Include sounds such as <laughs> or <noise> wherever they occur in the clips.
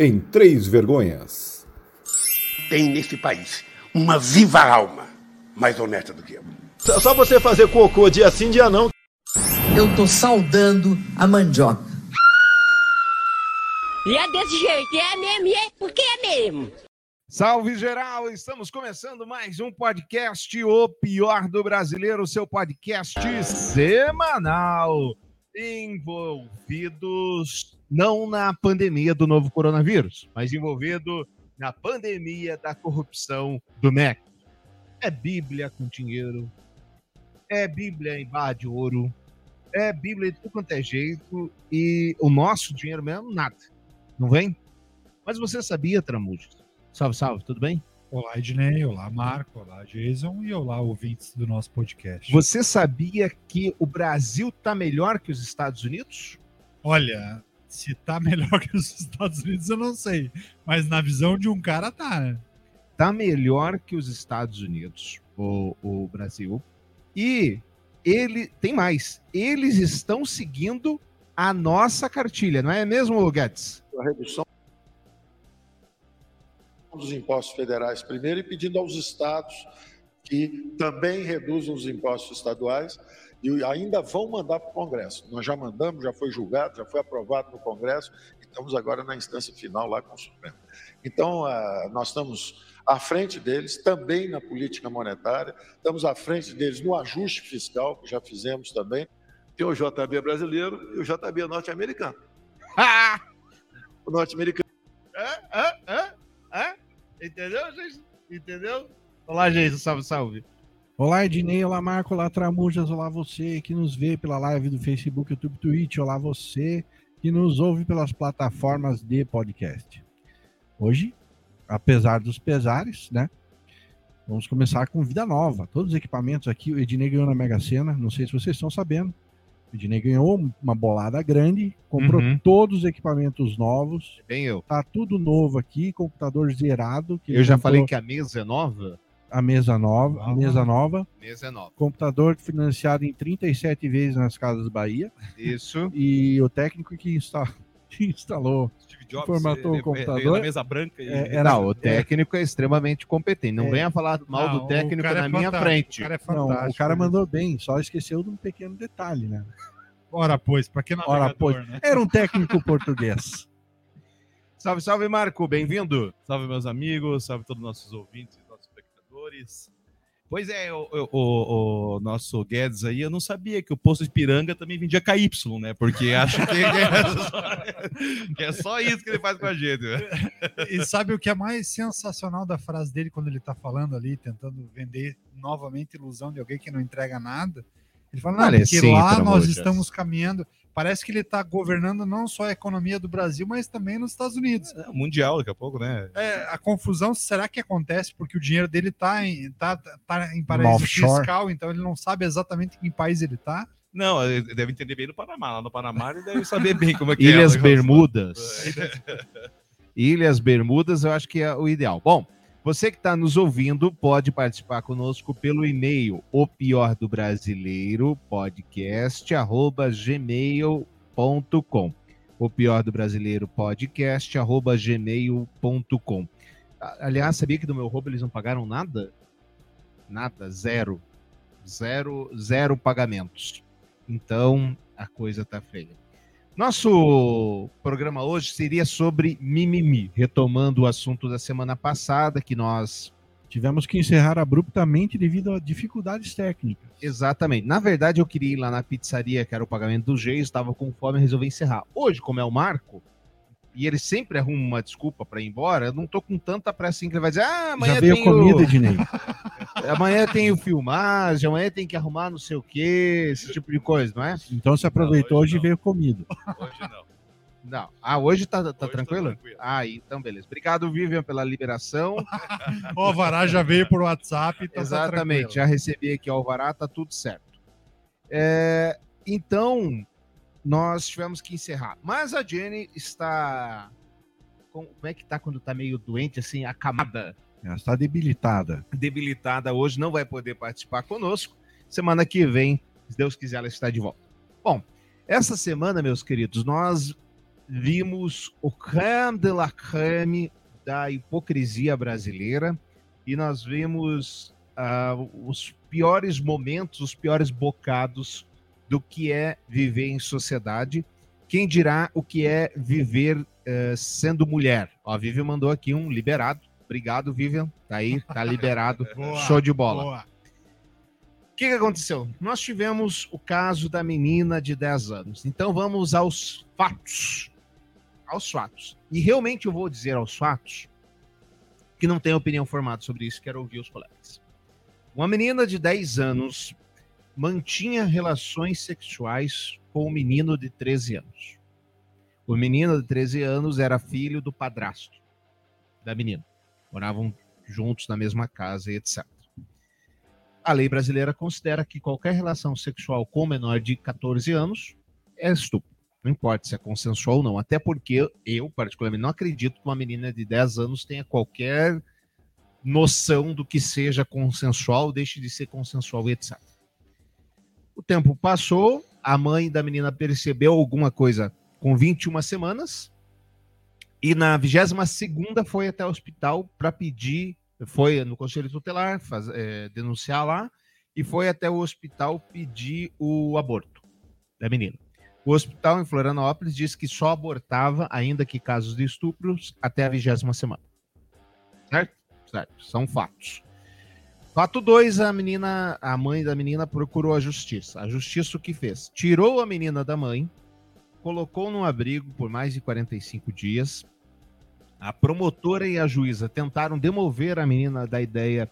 em Três Vergonhas. Tem nesse país uma viva alma mais honesta do que eu. Só você fazer cocô dia sim, dia não. Eu tô saudando a mandioca. E é desse jeito, é mesmo, e é porque é mesmo. Salve geral, estamos começando mais um podcast O Pior do Brasileiro, seu podcast semanal, envolvidos não na pandemia do novo coronavírus, mas envolvido na pandemia da corrupção do MEC. É Bíblia com dinheiro, é Bíblia em barra de ouro, é Bíblia de tudo quanto é jeito, e o nosso dinheiro mesmo, nada. Não vem? Mas você sabia, Tramujas? Salve, salve, tudo bem? Olá, Ednei, olá, Marco, olá, Jason e olá, ouvintes do nosso podcast. Você sabia que o Brasil tá melhor que os Estados Unidos? Olha, se tá melhor que os Estados Unidos, eu não sei. Mas na visão de um cara, tá, né? Tá melhor que os Estados Unidos, o, o Brasil. E ele tem mais. Eles estão seguindo a nossa cartilha, não é mesmo, Guedes? A redução dos impostos federais primeiro e pedindo aos estados que também reduzam os impostos estaduais e ainda vão mandar para o Congresso. Nós já mandamos, já foi julgado, já foi aprovado no Congresso, e estamos agora na instância final lá com o Supremo. Então, uh, nós estamos à frente deles também na política monetária, estamos à frente deles no ajuste fiscal, que já fizemos também. Tem o JB brasileiro e o JB norte-americano. <laughs> o norte-americano. É, é, é, é. Entendeu, gente? Entendeu? Olá, gente, salve, salve. Olá, Ednei, olá, Marco, olá, Tramujas, olá, você que nos vê pela live do Facebook, YouTube, Twitch, olá, você que nos ouve pelas plataformas de podcast. Hoje, apesar dos pesares, né? Vamos começar com vida nova. Todos os equipamentos aqui, o Ednei ganhou na Mega Sena, não sei se vocês estão sabendo. O Ednei ganhou uma bolada grande, comprou Uhum. todos os equipamentos novos. Bem eu. Tá tudo novo aqui, computador zerado. Eu já comprou falei que a mesa é nova. A mesa nova, a mesa nova, Mesa é nova. computador financiado em 37 vezes nas Casas Bahia Isso. e o técnico que, insta- <laughs> que instalou Steve Jobs Formatou o veio computador. na mesa branca e É, era- Não, o técnico é extremamente competente. Não É. venha falar mal Não, do técnico é na minha fantástico, frente. O cara é Não, o cara mandou bem, só esqueceu de um pequeno detalhe, né? Ora, pois, pra que Ora, navegador, pois, né? era um técnico <laughs> português. Salve, salve, Marco. Bem-vindo. Salve, meus amigos, salve todos os nossos ouvintes espectadores. Pois é, o, o- o- nosso Guedes aí, eu não sabia que o posto de piranga também vendia KY, né? Porque <laughs> acho que é só, que é só isso que ele faz com a gente. né? E sabe o que é mais sensacional da frase dele quando ele tá falando ali, tentando vender novamente ilusão de alguém que não entrega nada? Ele fala, não, Olha, porque sim, lá nós estamos caminhando. Parece que ele tá governando não só a economia do Brasil, mas também nos Estados Unidos. É, Mundial daqui a pouco, né? É, a confusão, será que acontece porque o dinheiro dele tá em, tá, tá em paraíso offshore. fiscal, então ele não sabe exatamente em que país ele tá? Não, ele deve entender bem no Panamá. Lá no Panamá ele deve saber bem como é que Ilhas é. negócio. Bermudas. <laughs> Ilhas Bermudas, eu acho que é o ideal. Bom, você que está nos ouvindo pode participar conosco pelo e-mail o pior do brasileiro podcast arroba gmail.com o pior do brasileiro podcast arroba gmail.com aliás sabia que do meu roubo eles não pagaram nada? Nada zero. Zero zero pagamentos. Então a coisa tá feia nosso programa hoje seria sobre mimimi, retomando o assunto da semana passada que nós Tivemos que encerrar abruptamente devido a dificuldades técnicas. Exatamente. Na verdade, eu queria ir lá na pizzaria, que era o pagamento do Geis, estava com fome e resolvi encerrar. Hoje, como é o Marco, e ele sempre arruma uma desculpa para ir embora, eu não tô com tanta pressa assim que ele vai dizer, ah, amanhã Já veio tem comida, o... Ednei. <laughs> amanhã tem o filmagem, amanhã tem que arrumar não sei o quê, esse tipo de coisa, não é? Então se aproveitou Não, hoje hoje e veio comida. Hoje não. Não. Ah, hoje tá, tá tá tranquilo? tranquilo. Ah, então beleza. Obrigado, Vivian, pela liberação. <laughs> O Alvará já veio por WhatsApp, então tá Exatamente, tranquilo. já recebi aqui o Alvará, tá tudo certo. É, então, nós tivemos que encerrar. Mas a Jenny está. com- Como é que tá quando tá meio doente, assim, acamada, Ela está debilitada. debilitada hoje, não vai poder participar conosco. Semana que vem, se Deus quiser, ela está de volta. Bom, essa semana, meus queridos, nós vimos o creme de la creme da hipocrisia brasileira e nós vimos ah, os piores momentos, os piores bocados do que é viver em sociedade. Quem dirá o que é viver eh, sendo mulher? Ó, a Vivian mandou aqui um liberado. Obrigado, Vivian. Tá aí, tá liberado. <laughs> Boa, Show de bola. boa. O que, que aconteceu? Nós tivemos o caso da menina de 10 anos. Então vamos aos fatos. Aos fatos. E realmente eu vou dizer aos fatos que não tenho opinião formada sobre isso, quero ouvir os colegas. Uma menina de 10 anos mantinha relações sexuais com um menino de 13 anos. O menino de 13 anos era filho do padrasto da menina. Moravam juntos na mesma casa e etc. A lei brasileira considera que qualquer relação sexual com menor de 14 anos é estupro. Não importa se é consensual ou não. Até porque eu, particularmente, não acredito que uma menina de 10 anos tenha qualquer noção do que seja consensual, deixe de ser consensual e etc. O tempo passou, a mãe da menina percebeu alguma coisa com 21 semanas e na 22 segunda foi até o hospital para pedir, foi no conselho tutelar, faz, é, denunciar lá e foi até o hospital pedir o aborto da menina. O hospital em Florianópolis disse que só abortava, ainda que casos de estupros, até a vigésima semana. Certo? Certo. São fatos. Fato 2, a menina, a mãe da menina procurou a justiça. A justiça o que fez? Tirou a menina da mãe, colocou num abrigo por mais de 45 dias. A promotora e a juíza tentaram demover a menina da ideia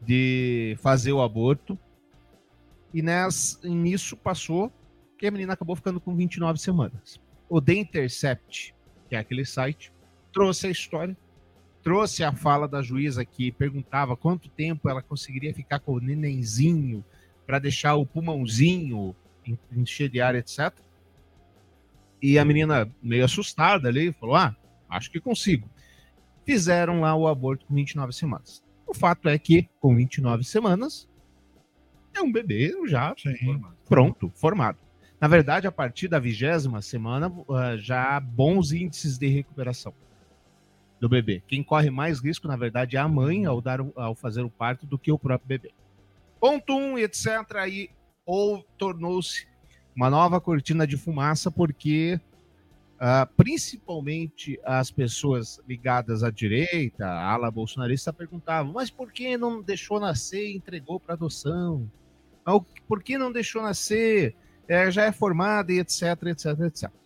de fazer o aborto. E ness, nisso passou que a menina acabou ficando com 29 semanas. O The Intercept, que é aquele site, trouxe a história, trouxe a fala da juíza que perguntava quanto tempo ela conseguiria ficar com o nenenzinho para deixar o pulmãozinho encher de ar, etc. E a menina, meio assustada ali, falou: Ah, acho que consigo. Fizeram lá o aborto com 29 semanas. O fato é que, com 29 semanas, é um bebê já formado. pronto, formado. Na verdade, a partir da vigésima semana, uh, já há bons índices de recuperação do bebê. Quem corre mais risco, na verdade, é a mãe ao, dar, ao fazer o parto do que o próprio bebê. Ponto 1, um, etc. Aí, ou tornou-se uma nova cortina de fumaça, porque uh, principalmente as pessoas ligadas à direita, à ala bolsonarista, perguntavam: mas por que não deixou nascer e entregou para adoção? Por que não deixou nascer? É, já é formada e etc, etc, etc.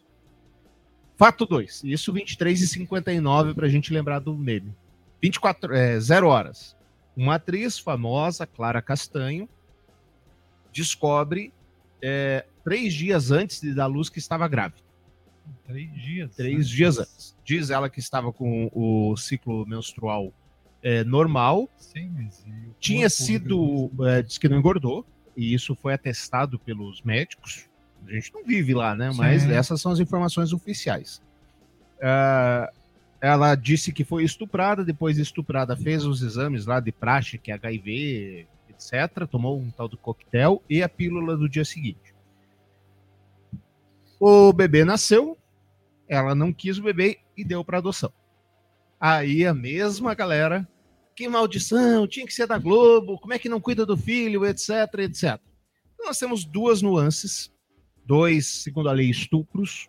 Fato 2. Isso 23 e 59 para a gente lembrar do meme. 24, é, 0 horas. Uma atriz famosa, Clara Castanho, descobre é, três dias antes de dar luz que estava grávida. Três dias. Três antes. dias antes. Diz ela que estava com o ciclo menstrual é, normal. Sim, mas Tinha sido. É, diz que não engordou. E isso foi atestado pelos médicos. A gente não vive lá, né? Mas Sim. essas são as informações oficiais. Ah, ela disse que foi estuprada, depois de estuprada fez os exames lá de praxe, que é HIV, etc. Tomou um tal do coquetel e a pílula do dia seguinte. O bebê nasceu, ela não quis o bebê e deu para adoção. Aí a mesma galera, que maldição, tinha que ser da Globo, como é que não cuida do filho, etc, etc. Nós temos duas nuances, dois, segundo a lei, estupros,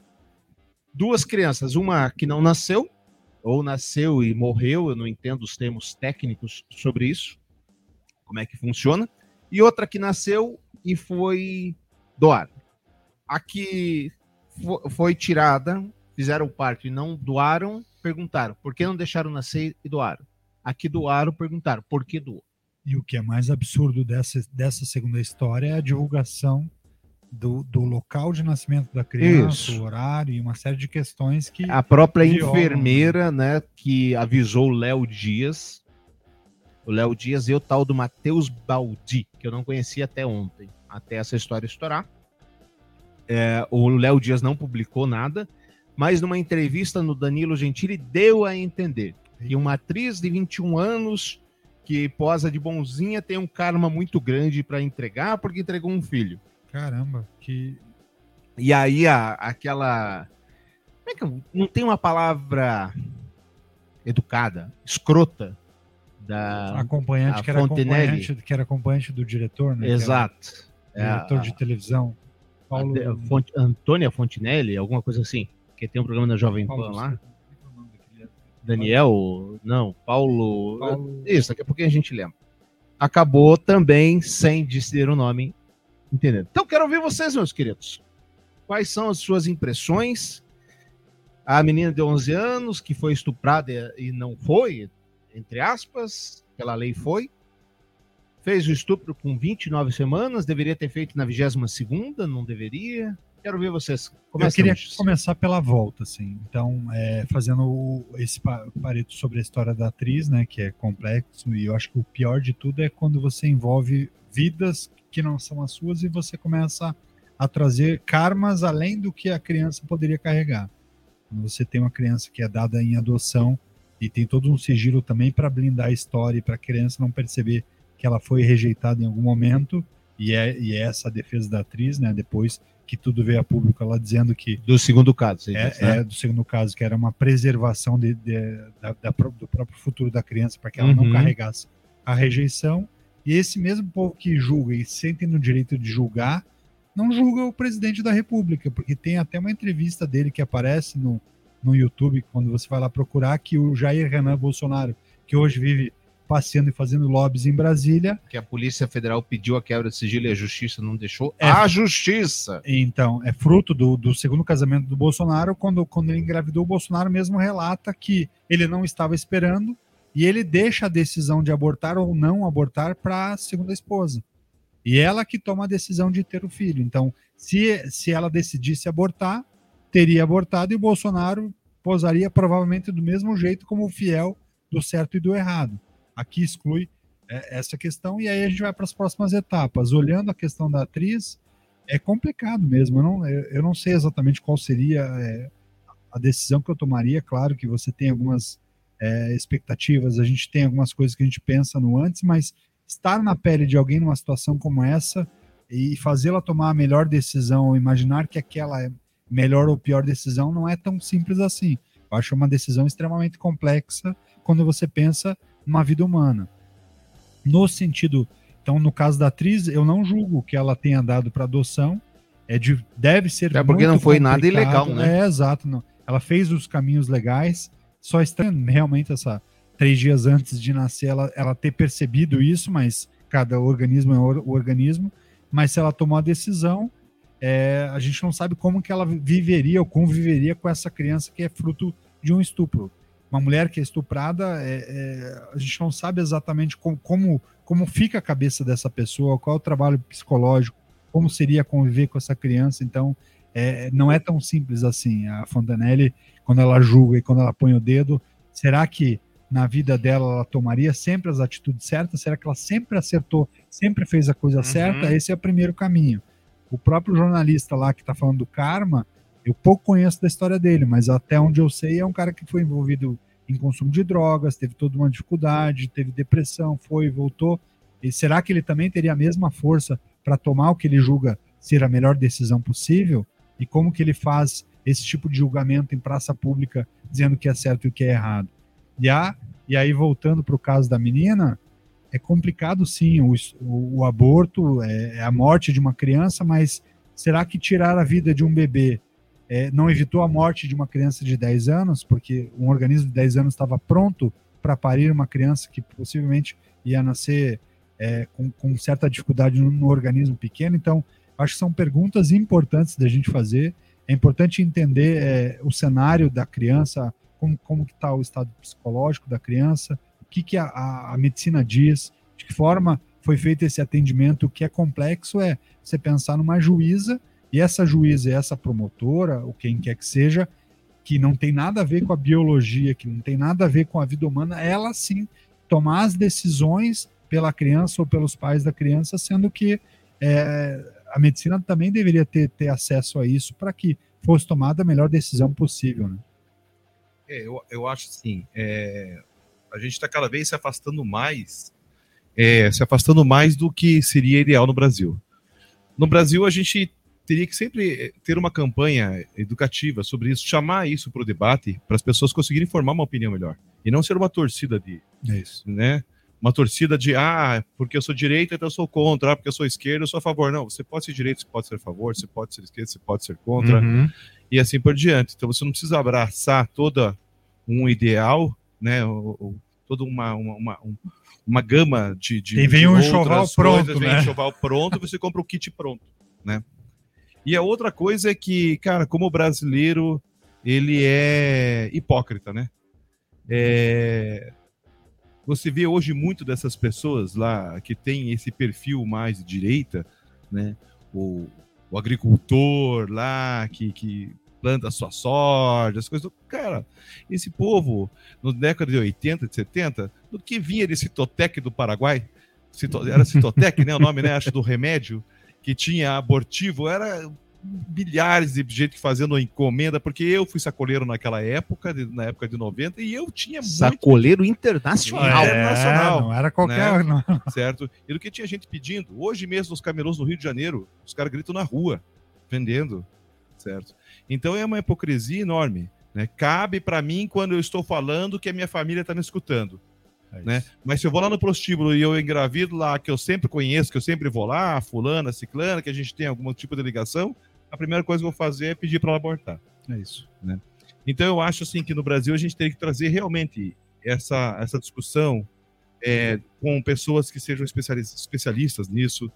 duas crianças, uma que não nasceu, ou nasceu e morreu, eu não entendo os termos técnicos sobre isso, como é que funciona, e outra que nasceu e foi doada. A que fo- foi tirada, fizeram parto e não doaram, perguntaram por que não deixaram nascer e doaram. A que doaram, perguntaram por que doou. E o que é mais absurdo dessa, dessa segunda história é a divulgação do, do local de nascimento da criança, Isso. o horário e uma série de questões que. A própria violam, enfermeira, né, que avisou o Léo Dias, o Léo Dias e o tal do Matheus Baldi, que eu não conhecia até ontem, até essa história estourar. É, o Léo Dias não publicou nada, mas numa entrevista no Danilo Gentili deu a entender que uma atriz de 21 anos que posa de bonzinha tem um karma muito grande para entregar porque entregou um filho. Caramba, que. E aí a- aquela Como é que eu- não tem uma palavra educada, escrota da acompanhante que era acompanhante, que era acompanhante do diretor, né? Exato. É, Diretor a- de televisão. Paulo a- a Font- Antônia Fontinelli, alguma coisa assim, que tem um programa na Jovem Pan Paulo- lá. Daniel, não, Paulo, Paulo- Isso, daqui a pouquinho a gente lembra. Acabou também sem dizer o nome, entendendo? Então quero ouvir vocês, meus queridos. Quais são as suas impressões? A menina de 11 anos que foi estuprada e não foi, entre aspas, aquela lei foi. Fez o estupro com 29 semanas, deveria ter feito na 22ª, não deveria? Quero ver vocês. Eu queria Luiz. começar pela volta, assim. Então, é, fazendo o- esse pa- pareto sobre a história da atriz, né, que é complexo, e eu acho que o pior de tudo é quando você envolve vidas que não são as suas e você começa a trazer karmas além do que a criança poderia carregar. Quando você tem uma criança que é dada em adoção e tem todo um sigilo também para blindar a história e para a criança não perceber que ela foi rejeitada em algum momento, e é, e é essa a defesa da atriz, né, depois que tudo veio a público, ela dizendo que Do segundo caso, é, disse, né? é, do segundo caso, que era uma preservação de- de- da- da do próprio futuro da criança, para que ela não Uhum. carregasse a rejeição. E esse mesmo povo que julga e sentem no direito de julgar, não julga o presidente da República, porque tem até uma entrevista dele que aparece no, no YouTube, quando você vai lá procurar, que o Jair Renan Bolsonaro, que hoje vive passeando e fazendo lobbies em Brasília, que a Polícia Federal pediu a quebra de sigilo e a Justiça não deixou. É. A Justiça! Então, é fruto do, do segundo casamento do Bolsonaro. Quando, quando ele engravidou, o Bolsonaro mesmo relata que ele não estava esperando e ele deixa a decisão de abortar ou não abortar para a segunda esposa. E ela que toma a decisão de ter o filho. Então, se, se ela decidisse abortar, teria abortado e o Bolsonaro posaria provavelmente do mesmo jeito como o fiel do certo e do errado. Aqui exclui é, essa questão e aí a gente vai para as próximas etapas. Olhando a questão da atriz, é complicado mesmo. Eu não, eu, não sei exatamente qual seria é, a decisão que eu tomaria. Claro que você tem algumas é, expectativas, a gente tem algumas coisas que a gente pensa no antes, mas estar na pele de alguém numa situação como essa e fazê-la tomar a melhor decisão, imaginar que aquela é melhor ou pior decisão, não é tão simples assim. Eu acho uma decisão extremamente complexa quando você pensa numa vida humana. No sentido então, no caso da atriz, eu não julgo que ela tenha dado para adoção. É de, deve ser É porque não foi nada complicado. ilegal, né? É, exato. Não. Ela fez os caminhos legais. Só estranho realmente essa três dias antes de nascer ela, ela ter percebido isso, mas cada organismo é o organismo. Mas se ela tomou a decisão, é, a gente não sabe como que ela viveria ou conviveria com essa criança que é fruto de um estupro. Uma mulher que é estuprada, é, é, a gente não sabe exatamente como, como, como fica a cabeça dessa pessoa, qual é o trabalho psicológico, como seria conviver com essa criança. Então, é, não é tão simples assim. A Fontanelli, quando ela julga e quando ela põe o dedo, será que na vida dela ela tomaria sempre as atitudes certas? Será que ela sempre acertou, sempre fez a coisa certa? Esse é o primeiro caminho. O próprio jornalista lá que está falando do karma, eu pouco conheço da história dele, mas até onde eu sei é um cara que foi envolvido em consumo de drogas, teve toda uma dificuldade, teve depressão, foi, voltou. E será que ele também teria a mesma força para tomar o que ele julga ser a melhor decisão possível? E como que ele faz esse tipo de julgamento em praça pública, dizendo o que é certo e o que é errado? E, a, e aí, voltando para o caso da menina, é complicado sim o, o, o aborto, é, é, a morte de uma criança, mas será que tirar a vida de um bebê é, não evitou a morte de uma criança de 10 anos? Porque um organismo de 10 anos estava pronto para parir uma criança que possivelmente ia nascer é, com, com, certa dificuldade no, no, organismo pequeno. Então, acho que são perguntas importantes da gente fazer. É importante entender é, o cenário da criança, como, como que está o estado psicológico da criança, o que, que a, a, a, medicina diz, de que forma foi feito esse atendimento. O que é complexo é você pensar numa juíza e essa juíza e essa promotora, ou quem quer que seja, que não tem nada a ver com a biologia, que não tem nada a ver com a vida humana, ela sim tomar as decisões pela criança ou pelos pais da criança, sendo que é, a medicina também deveria ter, ter acesso a isso para que fosse tomada a melhor decisão possível. Né? É, eu, eu acho assim, é, a gente está cada vez se afastando mais, é, se afastando mais do que seria ideal no Brasil. No Brasil, a gente teria que sempre ter uma campanha educativa sobre isso, chamar isso para o debate, para as pessoas conseguirem formar uma opinião melhor. E não ser uma torcida de. É isso. Né? Uma torcida de, ah, porque eu sou direita, então eu sou contra, ah, porque eu sou esquerda, eu sou a favor. Não, você pode ser direita, você pode ser a favor, você pode ser esquerda, você pode ser contra, Uhum. e assim por diante. Então você não precisa abraçar toda um ideal, né? ou- ou toda uma, uma, uma, um- uma gama de. de E vem um enxoval pronto, vem né? um enxoval pronto, você compra o kit pronto, né? E a outra coisa é que, cara, como brasileiro, ele é hipócrita, né? É, Você vê hoje muito dessas pessoas lá que tem esse perfil mais de direita, né? O, o agricultor lá que, que planta sua soja, as coisas. Cara, esse povo, na década de 80, de 70, do que vinha desse Citotec do Paraguai, Cito- era Citotec, né? O nome, né? Acho do remédio, que tinha abortivo, era milhares de gente fazendo encomenda, porque eu fui sacoleiro naquela época, de- na época de 90, e eu tinha muito Sacoleiro internacional. É, internacional, não era qualquer. né? não. <laughs> certo? E do que tinha gente pedindo. Hoje mesmo, nos camelôs no Rio de Janeiro, os caras gritam na rua, vendendo, certo? Então é uma hipocrisia enorme. Né? Cabe para mim quando eu estou falando que a minha família está me escutando. Né? Mas se eu vou lá no prostíbulo e eu engravido lá, que eu sempre conheço, que eu sempre vou lá, fulana, ciclana, que a gente tem algum tipo de ligação, a primeira coisa que eu vou fazer é pedir para ela abortar. É isso. Né? Então eu acho assim que no Brasil a gente teria que trazer realmente essa, essa discussão é, com pessoas que sejam especialis- especialistas nisso,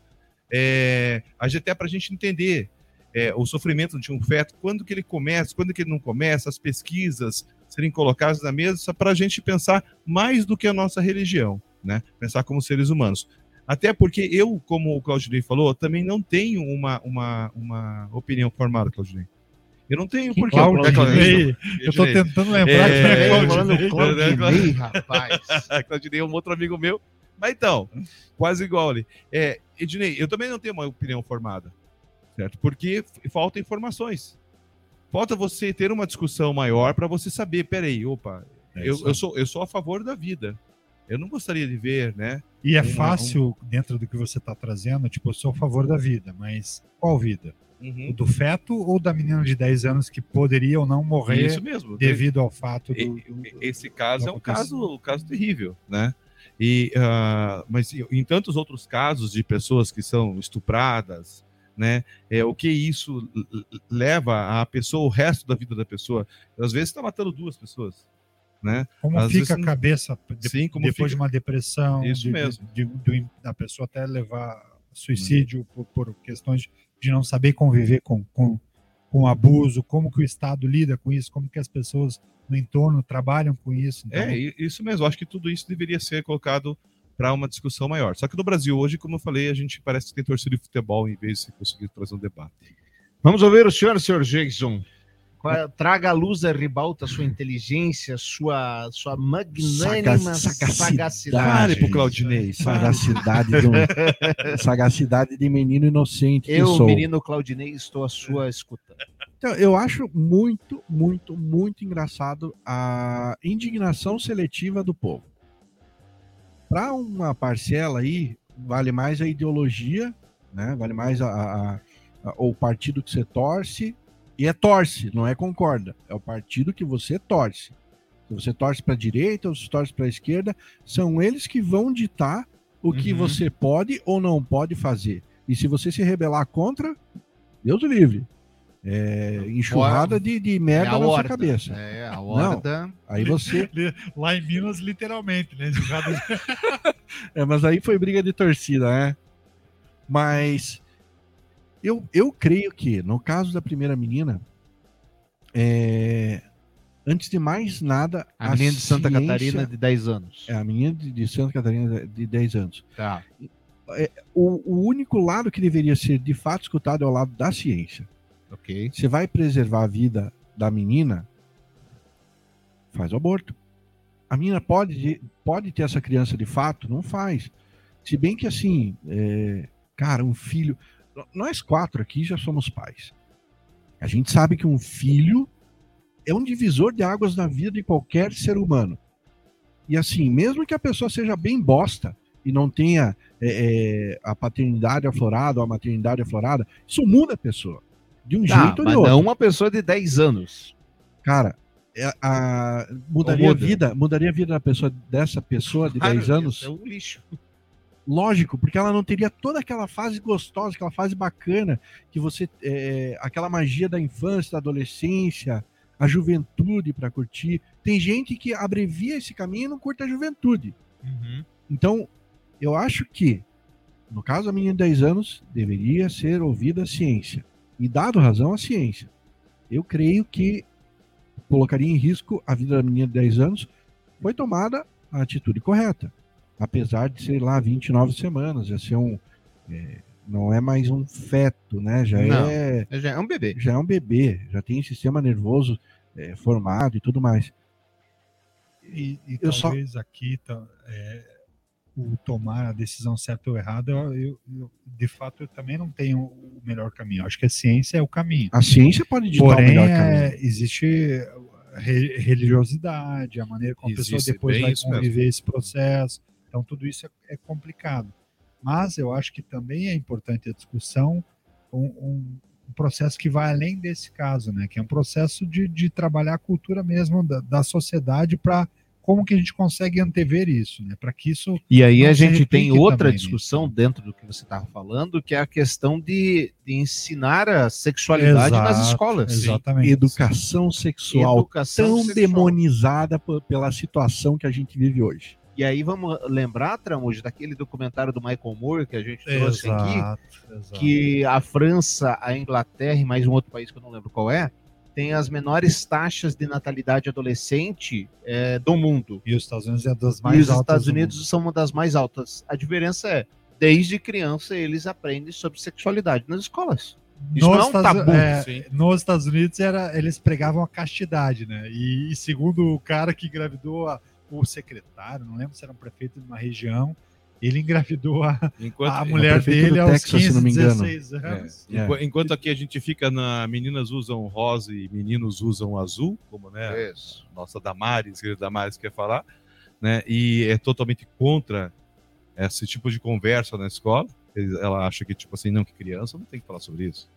é, até para a gente entender é, o sofrimento de um feto, quando que ele começa, quando que ele não começa, as pesquisas serem colocadas na mesa para a gente pensar mais do que a nossa religião, né? Pensar como seres humanos. Até porque eu, como o Claudinei falou, também não tenho uma, uma, uma opinião formada, Claudinei. Eu não tenho, porque Claudinei? Eu tô tentando lembrar É, quem é Claudinei. <laughs> Claudinei, rapaz. Claudinei é um outro amigo meu. Mas então, quase igual ali. É, Ednei, eu também não tenho uma opinião formada, certo? Porque falta informações. Falta você ter uma discussão maior para você saber, peraí, opa, É eu, eu, sou, eu sou a favor da vida. Eu não gostaria de ver, né? E é uma- fácil, dentro do que você está trazendo, tipo, eu sou a favor da vida, mas qual vida? Uhum. O do feto ou da menina de 10 anos que poderia ou não morrer Isso mesmo. devido ao fato do. E- Esse caso é um caso, um caso terrível, né? E, ah, mas em- tantos outros casos de pessoas que são estupradas, né? É, o que isso leva a pessoa, o resto da vida da pessoa? Às vezes está matando duas pessoas, né? Como Às fica a vezes- cabeça de- Sim, como depois fica. de uma depressão, Isso de, mesmo. de- de- da pessoa até levar suicídio por, por questões de não saber conviver com, com, com abuso, como que o Estado lida com isso, como que as pessoas no entorno trabalham com isso. Então, É, isso mesmo. Acho que tudo isso deveria ser colocado para uma discussão maior. Só que no Brasil hoje, como eu falei, a gente parece que tem torcida de futebol em vez de conseguir trazer um debate. Vamos ouvir o senhor, senhor Jason. É- Traga à luz a ribalta sua inteligência, sua, sua magnânima Saga- sagacidade. Pare pro Claudinei. Sagacidade de, um- <laughs> sagacidade de menino inocente que Eu, sou. menino Claudinei, estou à sua escuta. Então, eu acho muito, muito, muito engraçado a indignação seletiva do povo. Para uma parcela aí, vale mais a ideologia, né? Vale mais a, a- a- o partido que você torce. E é torce, não é concorda. É o partido que você torce. Se você torce para a direita ou se torce para a esquerda, são eles que vão ditar o que Uhum. você pode ou não pode fazer. E se você se rebelar contra, Deus livre. É, enxurrada de, de merda É na sua horda. cabeça. É, a Não, horda. aí você. <laughs> Lá em Minas, literalmente, né? Jogado- <laughs> É, mas aí foi briga de torcida, né? Mas eu, eu creio que, no caso da primeira menina, é, antes de mais nada. A menina de Santa ciência- Catarina de 10 anos. É, a menina de, de Santa Catarina de 10 anos. Tá. O, o único lado que deveria ser de fato escutado é o lado da ciência. Ok. Você vai preservar a vida da menina, faz o aborto. A menina pode, pode ter essa criança de fato? Não faz. Se bem que assim, é, cara, um filho. Nós quatro aqui já somos pais. A gente sabe que um filho é um divisor de águas na vida de qualquer ser humano. E assim, mesmo que a pessoa seja bem bosta e não tenha é, é, a paternidade aflorada ou a maternidade aflorada, isso muda a pessoa. De um Tá, jeito ou de outro. não uma pessoa de 10 anos. Cara, é, a- mudaria, a muda? vida, mudaria a vida da pessoa, dessa pessoa de 10 anos? É um lixo. Lógico, porque ela não teria toda aquela fase gostosa, aquela fase bacana, que você. é, aquela magia da infância, da adolescência, a juventude para curtir. Tem gente que abrevia esse caminho e não curte a juventude. Então, eu acho que, no caso da menina de 10 anos, deveria ser ouvida a ciência. E dado razão à ciência. Eu creio que colocaria em risco a vida da menina de 10 anos, foi tomada a atitude correta. Apesar de, sei lá, 29 semanas, já ser um. é, não é mais um feto, né? Já Não, é. Já é um bebê. Já é um bebê, já tem sistema nervoso é, formado e tudo mais. E, e Eu só- talvez aqui tá, é, o tomar a decisão certa ou errada, eu, eu- eu, de fato, eu também não tenho o melhor caminho. Eu Acho que a ciência é o caminho. A ciência pode ditar o Porém, melhor é, caminho. existe re- religiosidade, a maneira como a pessoa Existe, depois vai isso mesmo. conviver esse processo. Então, tudo isso é, é complicado. Mas eu acho que também é importante a discussão, um, um- um processo que vai além desse caso, né? Que é um processo de, de trabalhar a cultura mesmo da, da sociedade para como que a gente consegue antever isso, né? Para que isso E aí a gente tem outra também, né? discussão dentro do que você estava falando, que é a questão de, de ensinar a sexualidade nas Exato, escolas. Exatamente. Educação sexual Educação tão sexual. demonizada pela situação que a gente vive hoje. E aí vamos lembrar, Tramujo, daquele documentário do Michael Moore que a gente trouxe aqui, Exato, exato. que a França, a Inglaterra e mais um outro país que eu não lembro qual é, tem as menores taxas de natalidade adolescente eh, do mundo. E os Estados Unidos é das e mais os altas Estados do Unidos são uma das mais altas. A diferença é, desde criança eles aprendem sobre sexualidade nas escolas. Isso Nos não é um Estados- tabu. é, nos Estados Unidos era, eles pregavam a castidade, né? E, e segundo o cara que engravidou a- o secretário, não lembro se era um prefeito de uma região, ele engravidou a, Enquanto, a mulher prefeito dele aos Texas, se 15, não me engano. 16 anos. É. enqu- enquanto aqui a gente fica na meninas usam rosa e meninos usam azul, como né, Isso. nossa Damares, querida Damares quer falar, né? E é totalmente contra esse tipo de conversa na escola. Ela acha que, tipo assim, não, que criança não tem que falar sobre isso.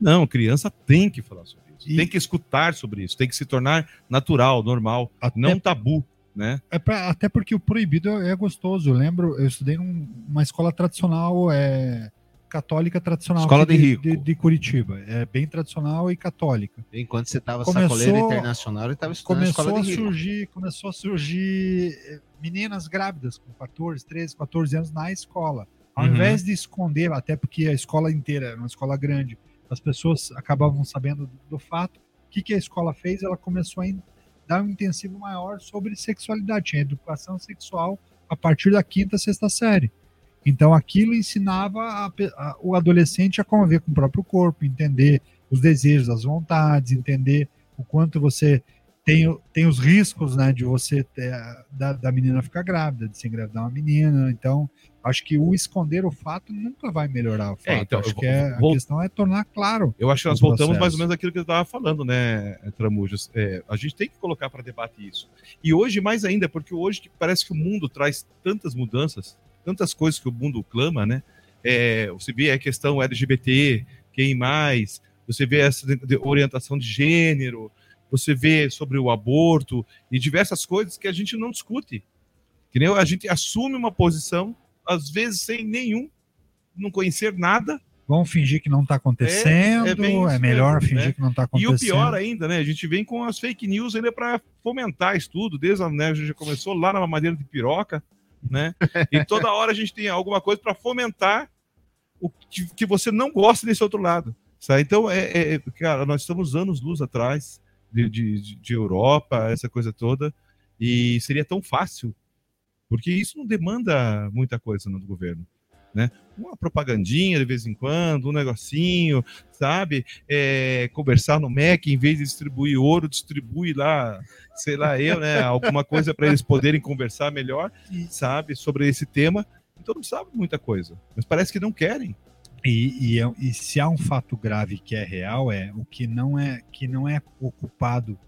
Não, criança tem que falar sobre isso. E- Tem que escutar sobre isso. Tem que se tornar natural, normal, Até, não tabu, né? é pra- até porque o proibido é gostoso. Eu lembro, eu estudei numa escola tradicional, é, católica tradicional Escola de rico. de, de Curitiba. É bem tradicional e católica. Enquanto você estava sacoleiro internacional, ele estava estudando na começou escola a de rico. surgir, começou a surgir eh, meninas grávidas com 14, 13, 14 anos na escola. Ao Uhum. invés de esconder, até porque a escola inteira era uma escola grande, as pessoas acabavam sabendo do, do fato. O que, que a escola fez? Ela começou a dar um intensivo maior sobre sexualidade, tinha educação sexual a partir da quinta, sexta série. Então aquilo ensinava a a- o adolescente a conviver com o próprio corpo, entender os desejos, as vontades, entender o quanto você tem, tem os riscos né, de você ter, da, da menina ficar grávida, de se engravidar uma menina. Então, acho que o esconder o fato nunca vai melhorar o fato. É, então, acho que é, vou- a questão é tornar claro. Eu acho que nós voltamos mais processo. ou menos aquilo que eu estava falando, né, Tramujas? É, a gente tem que colocar para debate isso. E hoje, mais ainda, porque hoje parece que o mundo traz tantas mudanças, tantas coisas que o mundo clama, né? É, você vê a questão LGBT, quem mais, você vê essa orientação de gênero, você vê sobre o aborto e diversas coisas que a gente não discute. Que nem a gente assume uma posição, às vezes sem nenhum, não conhecer nada, Vamos fingir que não está acontecendo, É- é, é melhor mesmo, fingir né? que não está E acontecendo. o pior ainda, né? A gente vem com as fake news ainda para fomentar estudo, desde a, né, a gente já começou lá na madeira de piroca, né? E toda hora a gente tem alguma coisa para fomentar o que, que você não gosta desse outro lado. Sabe? Então, é, é- cara, nós estamos anos luz atrás de, de- de Europa, essa coisa toda, e seria tão fácil, porque isso não demanda muita coisa no governo. Né? Uma propagandinha de vez em quando, um negocinho, sabe? É, conversar no MEC, em vez de distribuir ouro, distribui lá, sei lá, eu, né? <laughs> Alguma coisa para eles poderem conversar melhor, sabe? Sobre esse tema. Então não sabe muita coisa. Mas parece que não querem. E, e é- e se há um fato grave que é real, é o que não é, que não é ocupado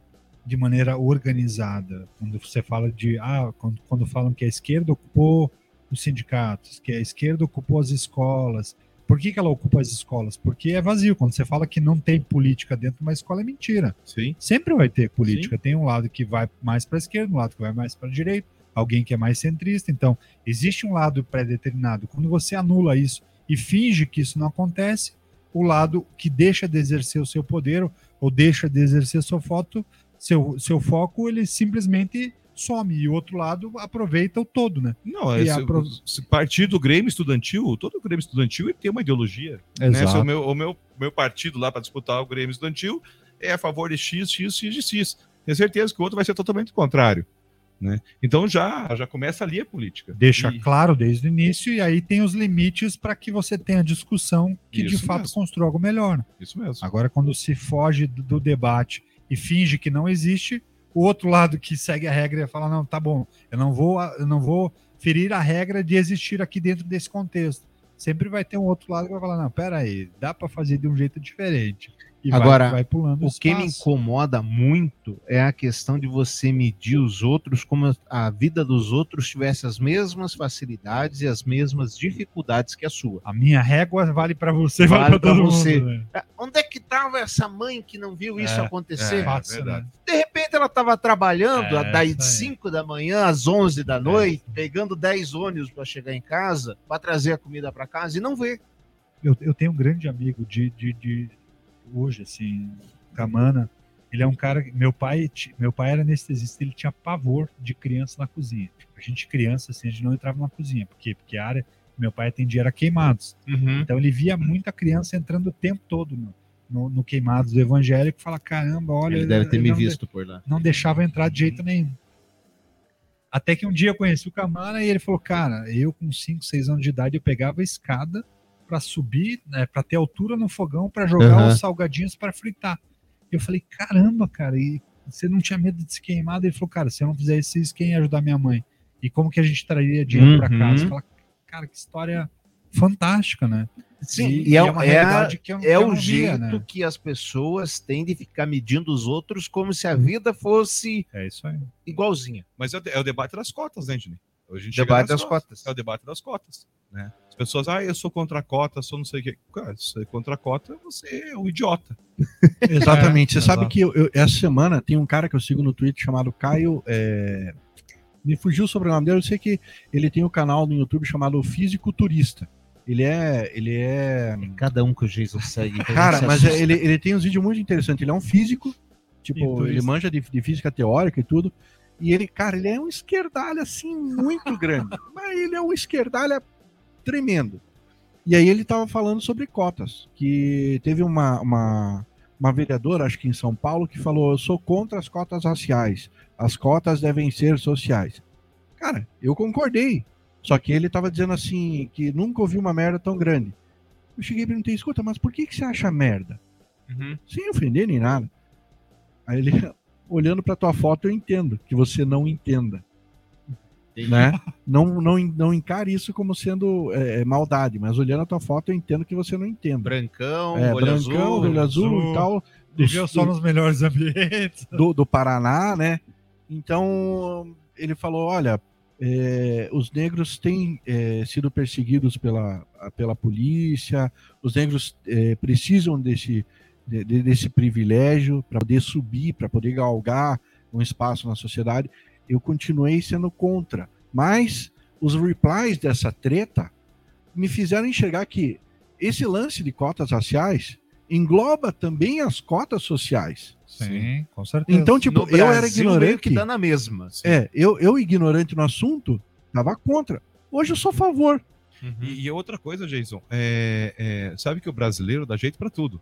de maneira organizada. Quando você fala de. Ah, quando, quando falam que a esquerda ocupou os sindicatos, que a esquerda ocupou as escolas. Por que, que ela ocupa as escolas? Porque é vazio. Quando você fala que não tem política dentro de uma escola, é mentira. Sim. Sempre vai ter política. Tem um lado que vai mais para a esquerda, um lado que vai mais para a direita, alguém que é mais centrista. Então, existe um lado pré-determinado. Quando você anula isso e finge que isso não acontece, o lado que deixa de exercer o seu poder ou deixa de exercer seu foto, seu, seu foco, ele simplesmente some. E o outro lado aproveita o todo, né? Não, é, a se, pro- se partir do Grêmio Estudantil, todo o Grêmio Estudantil ele tem uma ideologia. Né? Exato. Se o, meu, o meu, meu partido lá para disputar o Grêmio Estudantil é a favor de X, X, X de X. Tenho certeza que o outro vai ser totalmente contrário. Né? Então já, já começa ali a política. Deixa E- claro desde o início, e aí tem os limites para que você tenha discussão que de Isso fato mesmo. construa algo melhor. né? Isso mesmo. Agora, quando se foge do, do debate e finge que não existe, o outro lado que segue a regra fala: não, tá bom, eu não vou, eu não vou ferir a regra de existir aqui dentro desse contexto. Sempre vai ter um outro lado que vai falar: não, pera aí, dá para fazer de um jeito diferente. E vai- Agora, vai, pulando O que me espaço. incomoda muito é a questão de você medir os outros como a vida dos outros tivesse as mesmas facilidades e as mesmas dificuldades que a sua. A minha régua vale para você, vale, Vale para você. mundo. né? Ah, Onde é que estava essa mãe que não viu isso É, acontecer? é, Fácil, verdade. né? De repente ela estava trabalhando É, das isso aí. 5 da manhã às 11 da noite, pegando 10 ônibus para chegar em casa, para trazer a comida para casa e não vê. eu, eu tenho um grande amigo de, de, de hoje, assim, Camana. Ele é um cara. Meu pai, meu pai era anestesista, ele tinha pavor de criança na cozinha. A gente, criança, assim, a gente não entrava na cozinha. Por quê? Porque a área meu pai atendia era queimados. Então ele via muita criança entrando o tempo todo no, no, no queimados do evangélico fala: caramba, olha. Ele deve ter me não de- visto por lá. não deixava entrar de jeito nenhum. Até que um dia eu conheci o Camara e ele falou: Cara, eu com 5, 6 anos de idade, eu pegava a escada para subir, né, para ter altura no fogão, para jogar Aham. os salgadinhos para fritar. E eu falei: Caramba, cara, e você não tinha medo de se queimar? Ele falou: Cara, se eu não fizer isso, quem ia ajudar minha mãe? E como que a gente traria dinheiro para Uhum. casa? Fala, cara, que história fantástica, né? Sim, E- e, é, é uma é realidade que eu- é que eu o via, jeito né? que as pessoas têm de ficar medindo os outros como se a vida fosse É isso aí. igualzinha. Mas é o, é o debate das cotas, né, Dini? Hoje a gente Debate nas das cotas. É o debate das cotas. Né? As pessoas, ah, eu sou contra a cota, sou não sei o quê. Cara, se você é contra a cota, você é um idiota. <laughs> Exatamente. É, Você sabe exato. que eu- eu- essa semana tem um cara que eu sigo no Twitter chamado Caio. é, Me fugiu o sobrenome dele. Eu sei que ele tem um canal no YouTube chamado Fisiculturista. Ele é. Ele é. Cada um que o Jesus segue. Cara, mas é- ele, ele tem uns vídeos muito interessantes. Ele é um físico, tipo, ele manja de, de física teórica e tudo. E ele, cara, ele é um esquerdalha assim, muito grande. <laughs> Mas ele é um esquerdalha tremendo. E aí ele tava falando sobre cotas, que teve uma, uma, uma vereadora, acho que em São Paulo, que falou: eu sou contra as cotas raciais. As cotas devem ser sociais. Cara, eu concordei. Só que ele tava dizendo assim, que nunca ouvi uma merda tão grande. Eu cheguei e perguntei, escuta, mas por que, que você acha merda? Sem ofender nem nada. Aí ele, <laughs> olhando pra tua foto, eu entendo que você não entenda. Né? Não, não, não encare isso como sendo é, maldade, mas olhando a tua foto, eu entendo que você não entenda. Brancão, É, olho brancão, azul, olho azul, azul, e tal. Viveu só nos melhores ambientes. do, do Paraná, né? Então ele falou: olha, é, os negros têm é, sido perseguidos pela, pela polícia, os negros é, precisam desse, de- de- desse privilégio para poder subir, para poder galgar um espaço na sociedade. Eu continuei sendo contra, mas os replies dessa treta me fizeram enxergar que esse lance de cotas raciais engloba também as cotas sociais. Sim, com certeza. Então, tipo, No eu era Brasil, meio ignorante. que tá na mesma. É, eu, eu ignorante no assunto, tava contra. Hoje eu sou a favor. E, e outra coisa, Jason, é, é, sabe que o brasileiro dá jeito pra tudo.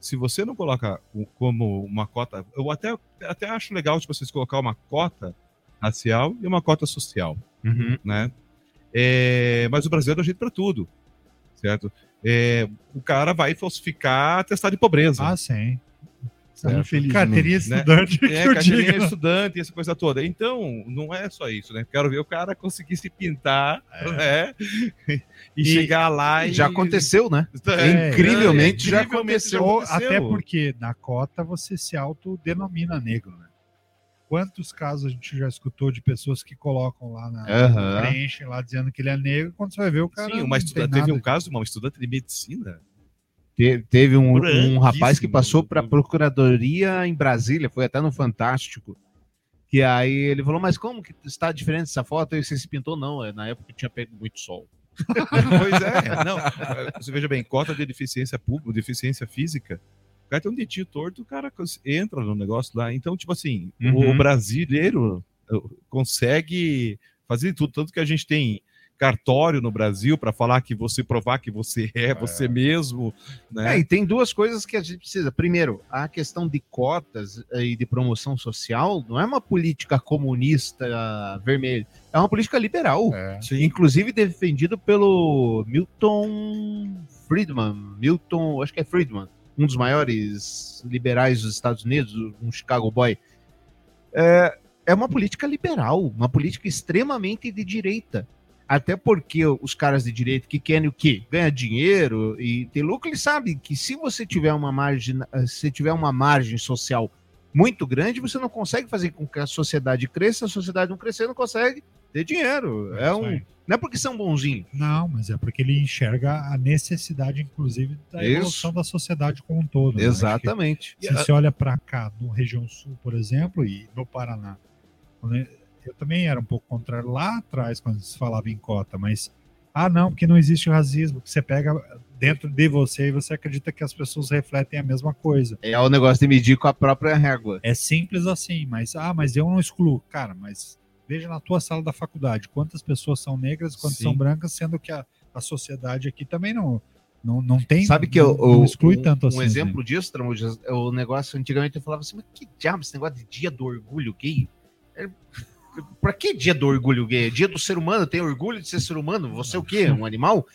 Se você não coloca como uma cota, eu até, até acho legal de vocês colocar uma cota racial e uma cota social, Uhum. né? É, mas o brasileiro dá jeito pra tudo, certo? É, o cara vai falsificar atestado de pobreza. Ah, sim. certo? Infeliz, Carteirinha né? estudante, que É, carteirinha estudante, <laughs> essa coisa toda. Então, não é só isso, né? Quero ver o cara conseguir se pintar, né? <laughs> E, E- chegar lá e... Já aconteceu, né? É, Incrivelmente é, já incrivelmente aconteceu. Ou aconteceu. até porque na cota você se autodenomina negro, né? Quantos casos a gente já escutou de pessoas que colocam lá na. Aham. preenchem lá dizendo que ele é negro, quando você vai ver o cara. Sim, uma estuda- teve nada. um caso de uma estudante de medicina. Te- Teve um, um rapaz que passou para a procuradoria em Brasília, foi até no Fantástico. Que aí ele falou, mas como que está diferente essa foto? E você se pintou? Não, é na época que tinha pego muito sol. <laughs> pois é, não. Você veja bem, cota de deficiência pública, deficiência física. O cara tem um dedinho torto, o cara entra no negócio lá. Então, tipo assim, Uhum. o brasileiro uh, consegue fazer tudo. Tanto que a gente tem cartório no Brasil para falar que você provar que você <laughs> é, você mesmo, né? É, e tem duas coisas que a gente precisa. Primeiro, a questão de cotas eh, e de promoção social não é uma política comunista vermelha, é uma política liberal. Inclusive defendido pelo Milton Friedman. Milton, acho que é Friedman, um dos maiores liberais dos Estados Unidos, um Chicago boy. É, é uma política liberal, uma política extremamente de direita. Até porque os caras de direita que querem o quê? Ganhar dinheiro e ter lucro, eles sabem que se você tiver uma margem, se tiver uma margem social muito grande, você não consegue fazer com que a sociedade cresça, a sociedade não crescer, não consegue ter dinheiro. É, isso um, não é porque são bonzinhos. Não, mas é porque ele enxerga a necessidade, inclusive, da Isso. evolução da sociedade como um todo. né? Exatamente. Que Se você olha para cá, no região sul, por exemplo, e no Paraná, eu eu também era um pouco contrário lá atrás, quando se falava em cota, mas, ah, não, porque não existe racismo, que você pega dentro de você e você acredita que as pessoas refletem a mesma coisa. É o negócio de medir com a própria régua. É simples assim, mas, ah, mas eu não excluo. Cara, mas veja na tua sala da faculdade, quantas pessoas são negras, quantas Sim. são brancas, sendo que a, a sociedade aqui também não, não, não tem. Sabe que não, eu, não exclui um, tanto um assim. né? exemplo disso, Tramujas, é o negócio antigamente eu falava assim, mas que diabo esse negócio de dia do orgulho gay? É, pra que dia do orgulho gay? É dia do ser humano, tem orgulho de ser ser humano? Você o quê? Um animal?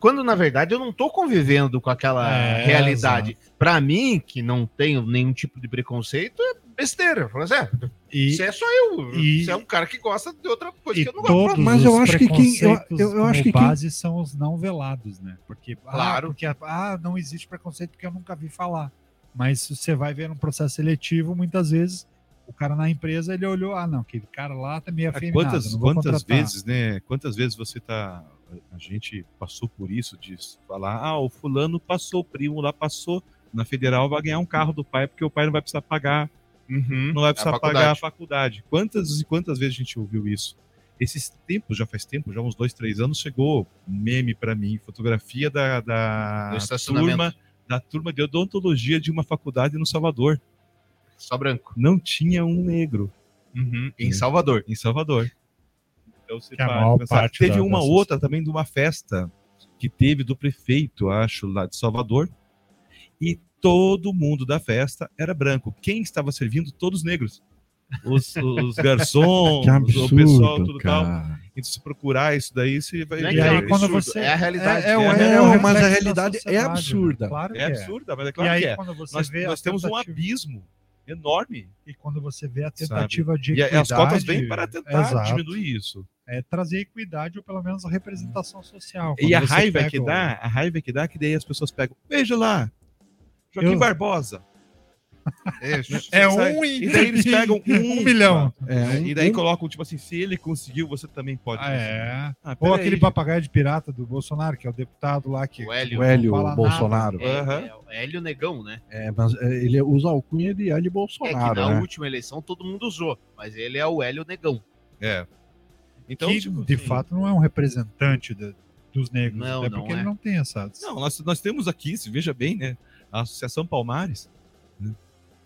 Quando na verdade eu não tô convivendo com aquela É, realidade. Pra mim, que não tenho nenhum tipo de preconceito, é besteira. Fala assim, é, E, você é só eu. e- Você é um cara que gosta de outra coisa que eu não gosto. Mas eu os acho que quem- eu- eu- eu acho que quem- base são os não velados, né? Porque, ah, Claro. porque ah, não existe preconceito porque eu nunca vi falar. Mas você vai ver no processo seletivo, muitas vezes, o cara na empresa, ele olhou, ah, não, aquele cara lá tá meio Ah, afeminado, Quantas, não vou quantas contratar. vezes, né? Quantas vezes você tá. A gente passou por isso, de falar, ah, o fulano passou, o primo lá passou. Na federal vai ganhar um carro do pai, porque o pai não vai precisar pagar, Uhum. não vai A precisar faculdade. pagar a faculdade. Quantas e quantas vezes a gente ouviu isso? Esses tempos, já faz tempo, já uns dois, três anos, chegou meme para mim, fotografia da, da turma, da turma de odontologia de uma faculdade no Salvador. Só branco. Não tinha um negro Uhum. Em Salvador. em Salvador. Então você Que a para pensar. Teve da- uma dessas- outra também de uma festa que teve do prefeito, acho, lá de Salvador. E todo mundo da festa era branco. Quem estava servindo? Todos negros. Os, os garçons, <laughs> Que o absurdo, pessoal, tudo tal. cara. Então, se procurar isso daí, você vai Não é E aí, é quando absurdo, você. é a realidade. É, é, É, é, é mas a realidade é sociedade, absurda. Claro que É absurda, mas é E claro aí, que é. quando você Nós, vê a nós temos um abismo enorme. E quando você vê a Sabe? tentativa de E a- equidade... as cotas vêm para tentar Exato. diminuir isso. É trazer equidade ou pelo menos a representação social. E a raiva pega que dá, a raiva que dá, que daí as pessoas pegam. Veja lá, Joaquim Eu- Barbosa. <laughs> É Sabe? um em- E daí eles pegam um, um milhão. É, um- e daí um- colocam, tipo assim, se ele conseguiu, você também pode. Ah, é. Ah, Ou aquele papagaio de pirata do Bolsonaro, que é o deputado lá que. O Hélio. O Hélio Bolsonaro. É, Aham. é o Hélio Negão, né? É, mas é, ele usa a alcunha de Hélio É que Bolsonaro, na né? última eleição todo mundo usou, mas ele é o Hélio Negão. É. Então, que, tipo, de assim, fato não é um representante da- dos negros. Não, até não porque é. ele não tem essa. Não, nós, nós temos aqui, se veja bem, né? A Associação Palmares. né?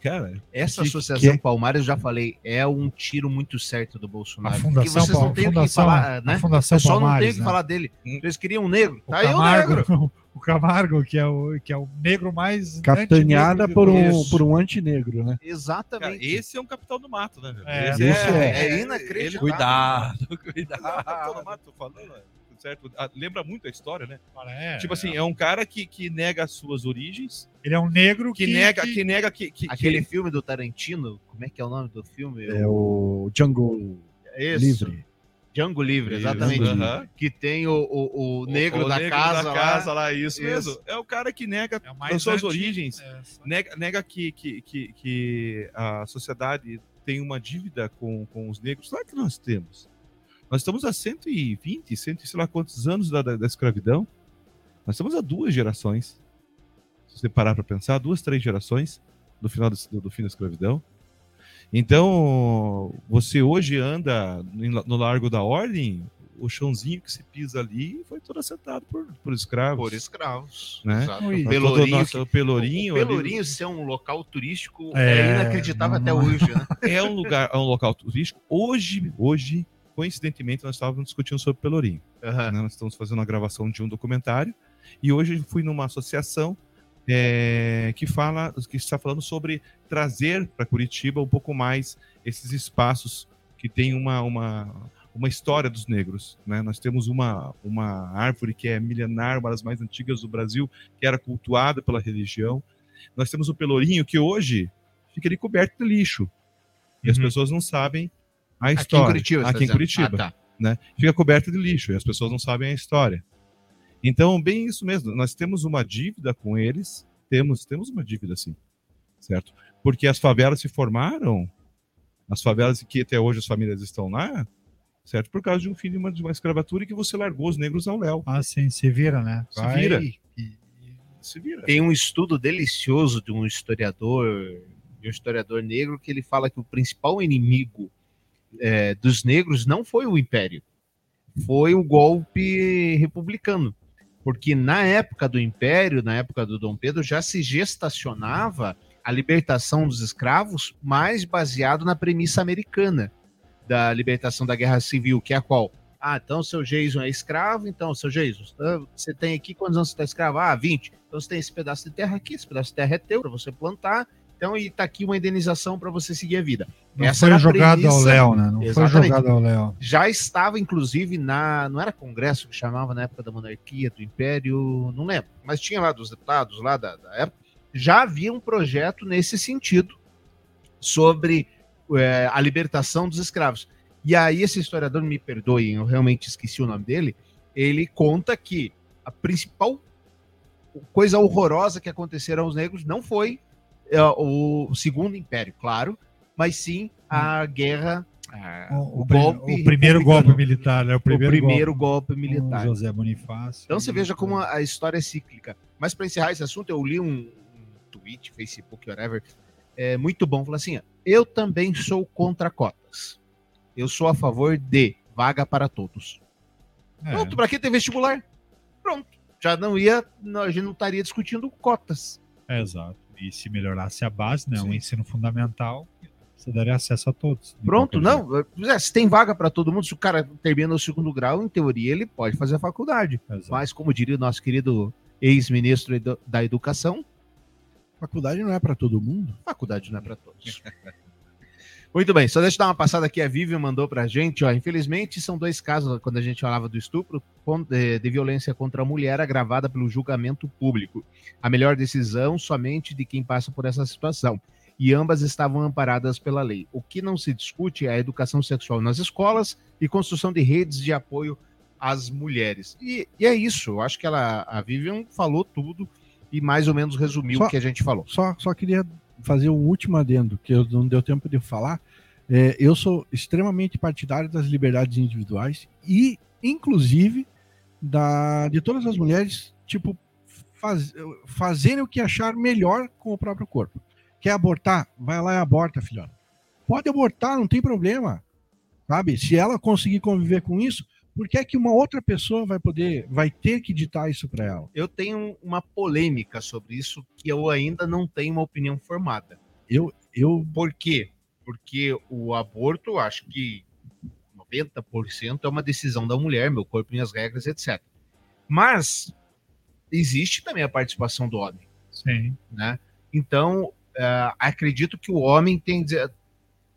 Cara, Essa Que- associação que- Palmares, eu já falei, é um tiro muito certo do Bolsonaro. A porque Fundação, vocês não têm o que falar, né? a O Fundação pessoal não tem Palmares, o que né? falar dele. Hum. Eles queriam um negro. O Tá aí o negro. Camargo, <laughs> o Camargo, que é o, que é o negro mais. Capitaneada por um, por um antinegro, né? cara, Exatamente. esse é um capitão do mato, né? velho? É, esse isso é. ele- inacreditável. Cuidado, cuidado. Não, capitão do mato, tô falando, é, certo? Ah, Lembra muito a história, né? É, tipo assim, é um cara que, que nega as suas origens, Ele é um negro que, nega, que nega que, que, Aquele que- filme do Tarantino, como é que é o nome do filme? É o Django Esse. Livre. Django Livre, Isso, exatamente. aham. Que tem o, o, o negro, O da, casa da lá. casa lá, isso, Isso. mesmo. É o cara que nega É as suas origens, É, nega, nega que, que, que, que a sociedade tem uma dívida com, com os negros. Claro que nós temos. Nós estamos há 120, 100, sei lá quantos anos da, da, da escravidão. Nós estamos há duas gerações. Se você parar para pensar, duas, três gerações do final do, do fim da escravidão. Então, você hoje anda no Largo da Ordem, o chãozinho que se pisa ali foi todo assentado por, por escravos. Por escravos. Né? Exato. Ui. Todo o Pelourinho, nosso Pelourinho. o ali- Pelourinho ser um local turístico É, é, inacreditável não- até hoje, né? <laughs> é um lugar, é um local turístico. Hoje, hoje, coincidentemente, nós estávamos discutindo sobre Pelourinho. Né? Nós estamos fazendo uma gravação de um documentário e hoje eu fui numa associação é, que fala, que está falando sobre trazer para Curitiba um pouco mais esses espaços que têm uma, uma, uma história dos negros. Né? Nós temos uma, uma árvore que é milenar, uma das mais antigas do Brasil, que era cultuada pela religião. Nós temos o Pelourinho, que hoje fica ali coberto de lixo. E as Uhum. pessoas não sabem a Aqui história. em Curitiba, tá Aqui em? Curitiba Ah, tá. né? Fica coberta de lixo e as pessoas não sabem a história. Então, bem isso mesmo. Nós temos uma dívida com eles. Temos, temos uma dívida, sim. Certo? Porque as favelas se formaram, as favelas que até hoje as famílias estão lá, certo? Por causa de um fim de uma, de uma escravatura e que você largou os negros ao léu. Ah, sim, se vira, né? Se Vai vira. e- Se vira. Tem um estudo delicioso de um historiador, de um historiador negro, que ele fala que o principal inimigo é, dos negros não foi o Império, foi o golpe republicano. Porque na época do Império, na época do Dom Pedro, já se gestacionava a libertação dos escravos mais baseado na premissa americana da libertação da guerra civil, que é a qual? Ah, então seu Jason é escravo, então seu ah, você tem aqui quantos anos você está escravo? Ah, 20. Então você tem esse pedaço de terra aqui, esse pedaço de terra é teu para você plantar. Então, e tá aqui uma indenização para você seguir a vida. Não Essa foi era a jogado ao Léo, né? Não Exatamente. foi jogado ao Léo. Já estava, inclusive, na. Não era Congresso que chamava na época da monarquia, do Império, não lembro. Mas tinha lá dos deputados lá da, da época. Já havia um projeto nesse sentido sobre é, a libertação dos escravos. E aí, esse historiador, me perdoem, eu realmente esqueci o nome dele. Ele conta que a principal coisa horrorosa que aconteceram aos negros não foi o Segundo Império, claro, mas sim a guerra, a- O, o, golpe. o primeiro golpe militar, né? O O primeiro, primeiro golpe. golpe militar. José Bonifácio. Então você veja como a a história é cíclica. Mas para encerrar esse assunto, eu li um, um tweet, Facebook, whatever, é muito bom. Falou assim: eu também sou contra cotas. Eu sou a favor de vaga para todos. É. Pronto, para que ter vestibular? Pronto. Já não ia, não, a gente não estaria discutindo cotas. É, exato. E se melhorasse a base, né? O ensino fundamental, você daria acesso a todos. Pronto, não. é, Se tem vaga para todo mundo, se o cara termina o segundo grau, em teoria ele pode fazer a faculdade. Exato. Mas, como diria o nosso querido ex-ministro da Educação, Faculdade não é para todo mundo. faculdade não é para todos. <laughs> Muito bem, só deixa eu dar uma passada aqui. A Vivian mandou pra gente, ó. Infelizmente, são dois casos, quando a gente falava do estupro, eh, de violência contra a mulher agravada pelo julgamento público. A melhor decisão somente de quem passa por essa situação. E ambas estavam amparadas pela lei. O que não se discute é a educação sexual nas escolas e construção de redes de apoio às mulheres. E, e é isso. Eu acho que ela, a Vivian falou tudo e mais ou menos resumiu Só- o que a gente falou. Só, só queria fazer um último adendo, que eu não deu tempo de falar. É, eu sou extremamente partidário das liberdades individuais e, inclusive, da, de todas as mulheres, tipo, faz, fazerem o que achar melhor com o próprio corpo. Quer abortar? Vai lá e aborta, filhota. Pode abortar, não tem problema. Sabe? Se ela conseguir conviver com isso, por que é que uma outra pessoa vai poder, vai ter que ditar isso para ela? eu tenho uma polêmica sobre isso que eu ainda não tenho uma opinião formada. Eu, eu Por quê? Porque o aborto, acho que 90% é uma decisão da mulher, meu corpo, minhas regras, etc. Mas existe também a participação do homem, Sim. né? Então, eh, acredito que o homem tem,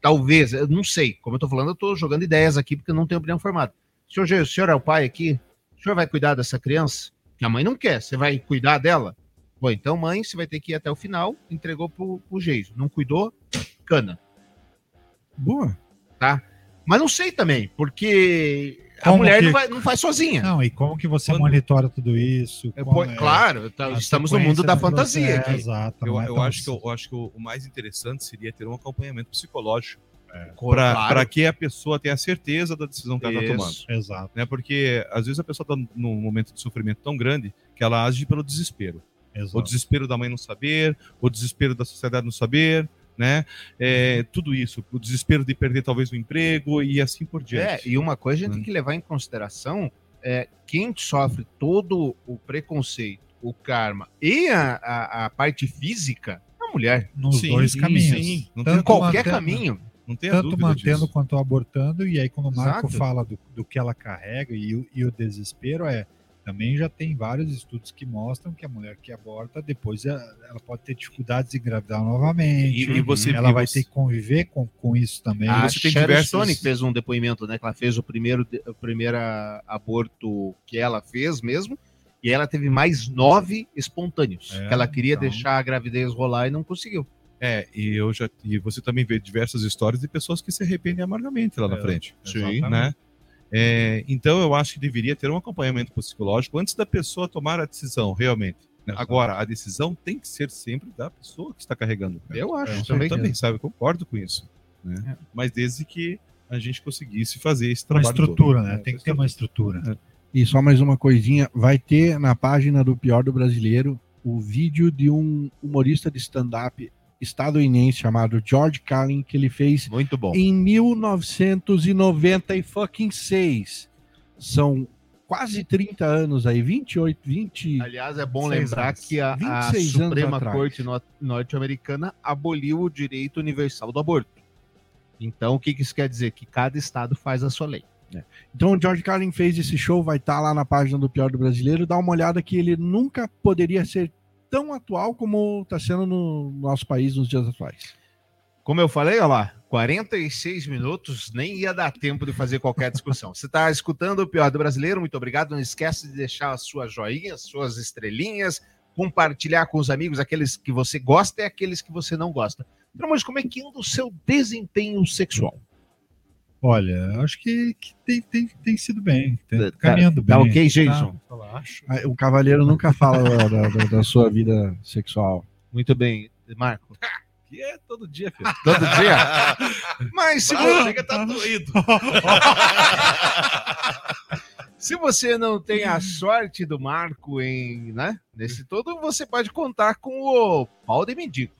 talvez, eu não sei, como eu tô falando, eu tô jogando ideias aqui porque eu não tenho opinião formada. Senhor, o senhor é o pai aqui? O senhor vai cuidar dessa criança? Que a mãe não quer, você vai cuidar dela? Bom, então, mãe, você vai ter que ir até o final, entregou pro, pro Geiso. Não cuidou? Cana. boa. Mas não sei também, porque a Como mulher que- não, vai- não faz sozinha. Não, e como que você Quando- monitora tudo isso? É, pô, é claro, tá- a estamos no mundo da fantasia processo, aqui. Exato. Eu, é eu acho que, eu, eu acho que o mais interessante seria ter um acompanhamento psicológico Para Claro. que a pessoa tenha certeza da decisão que ela está tomando. Exato. Né? Porque às vezes a pessoa está num momento de sofrimento tão grande que ela age pelo desespero. O Exato. desespero da mãe não saber, o desespero da sociedade não saber, né? É, tudo isso, o desespero de perder talvez o emprego e assim por É, diante. e uma coisa a gente Hum. tem que levar em consideração é quem sofre todo o preconceito, o karma e a, a, a parte física é a mulher. Nos Sim, dois sim, caminhos. sim. Não Tanto tem Qualquer caminho. Tanto dúvida mantendo disso. quanto abortando, e aí quando o Marco Exato. fala do, do que ela carrega e, o- e o desespero é. Também já tem vários estudos que mostram que a mulher que aborta, depois ela, pode ter dificuldades de engravidar novamente. E- e você- ela e vai você- ter que conviver com, com isso também. A você tem Sharon diversos- fez um depoimento, né? Que ela fez o primeiro, o primeiro aborto que ela fez mesmo. E ela teve mais nove espontâneos. É, que ela queria então. deixar a gravidez rolar e não conseguiu. É, e eu já e você também vê diversas histórias de pessoas que se arrependem amargamente lá na É, frente, Exatamente. né? É, então eu acho que deveria ter um acompanhamento psicológico antes da pessoa tomar a decisão, realmente. né? Exato. Agora, a decisão tem que ser sempre da pessoa que está carregando. o Eu acho Eu também. também, sabe? Concordo com isso. né? É. Mas desde que a gente conseguisse fazer esse Uma trabalho. estrutura, todo. né? É, Tem que ter uma estrutura. E só mais uma coisinha, vai ter na página do Pior do Brasileiro o vídeo de um humorista de stand-up estadunidense chamado George Carlin, que ele fez Muito bom. em 1996. São quase 30 anos aí, 28, 20. Aliás, é bom lembrar anos. que a, a 26 anos Suprema. Corte no- norte-americana aboliu o direito universal do aborto. Então, o que, que isso quer dizer? Que cada estado faz a sua lei. Então o George Carlin fez esse show, vai estar lá na página do Pior do Brasileiro. Dá uma olhada que ele nunca poderia ser tão atual como está sendo no nosso país nos dias atuais. Como eu falei, olha lá, 46 minutos, nem ia dar tempo de fazer qualquer discussão. Você está escutando o Pior do Brasileiro, muito obrigado. Não esquece de deixar as suas joinhas, suas estrelinhas, compartilhar com os amigos aqueles que você gosta e aqueles que você não gosta. Mas como é que anda o seu desempenho sexual? Olha, acho que, que tem, tem, tem sido bem. Tem, Tá- caminhando tá bem. ok, Jason? Tá. Ah, O cavaleiro nunca fala da, da- da- sua vida sexual. Muito bem, Marco. Que é todo dia, filho. <laughs> Todo dia? Mas se Ah, você, chega, tá doído. <laughs> se você não tem a sorte do Marco em, né, nesse todo, você pode contar com o pau de mendigo.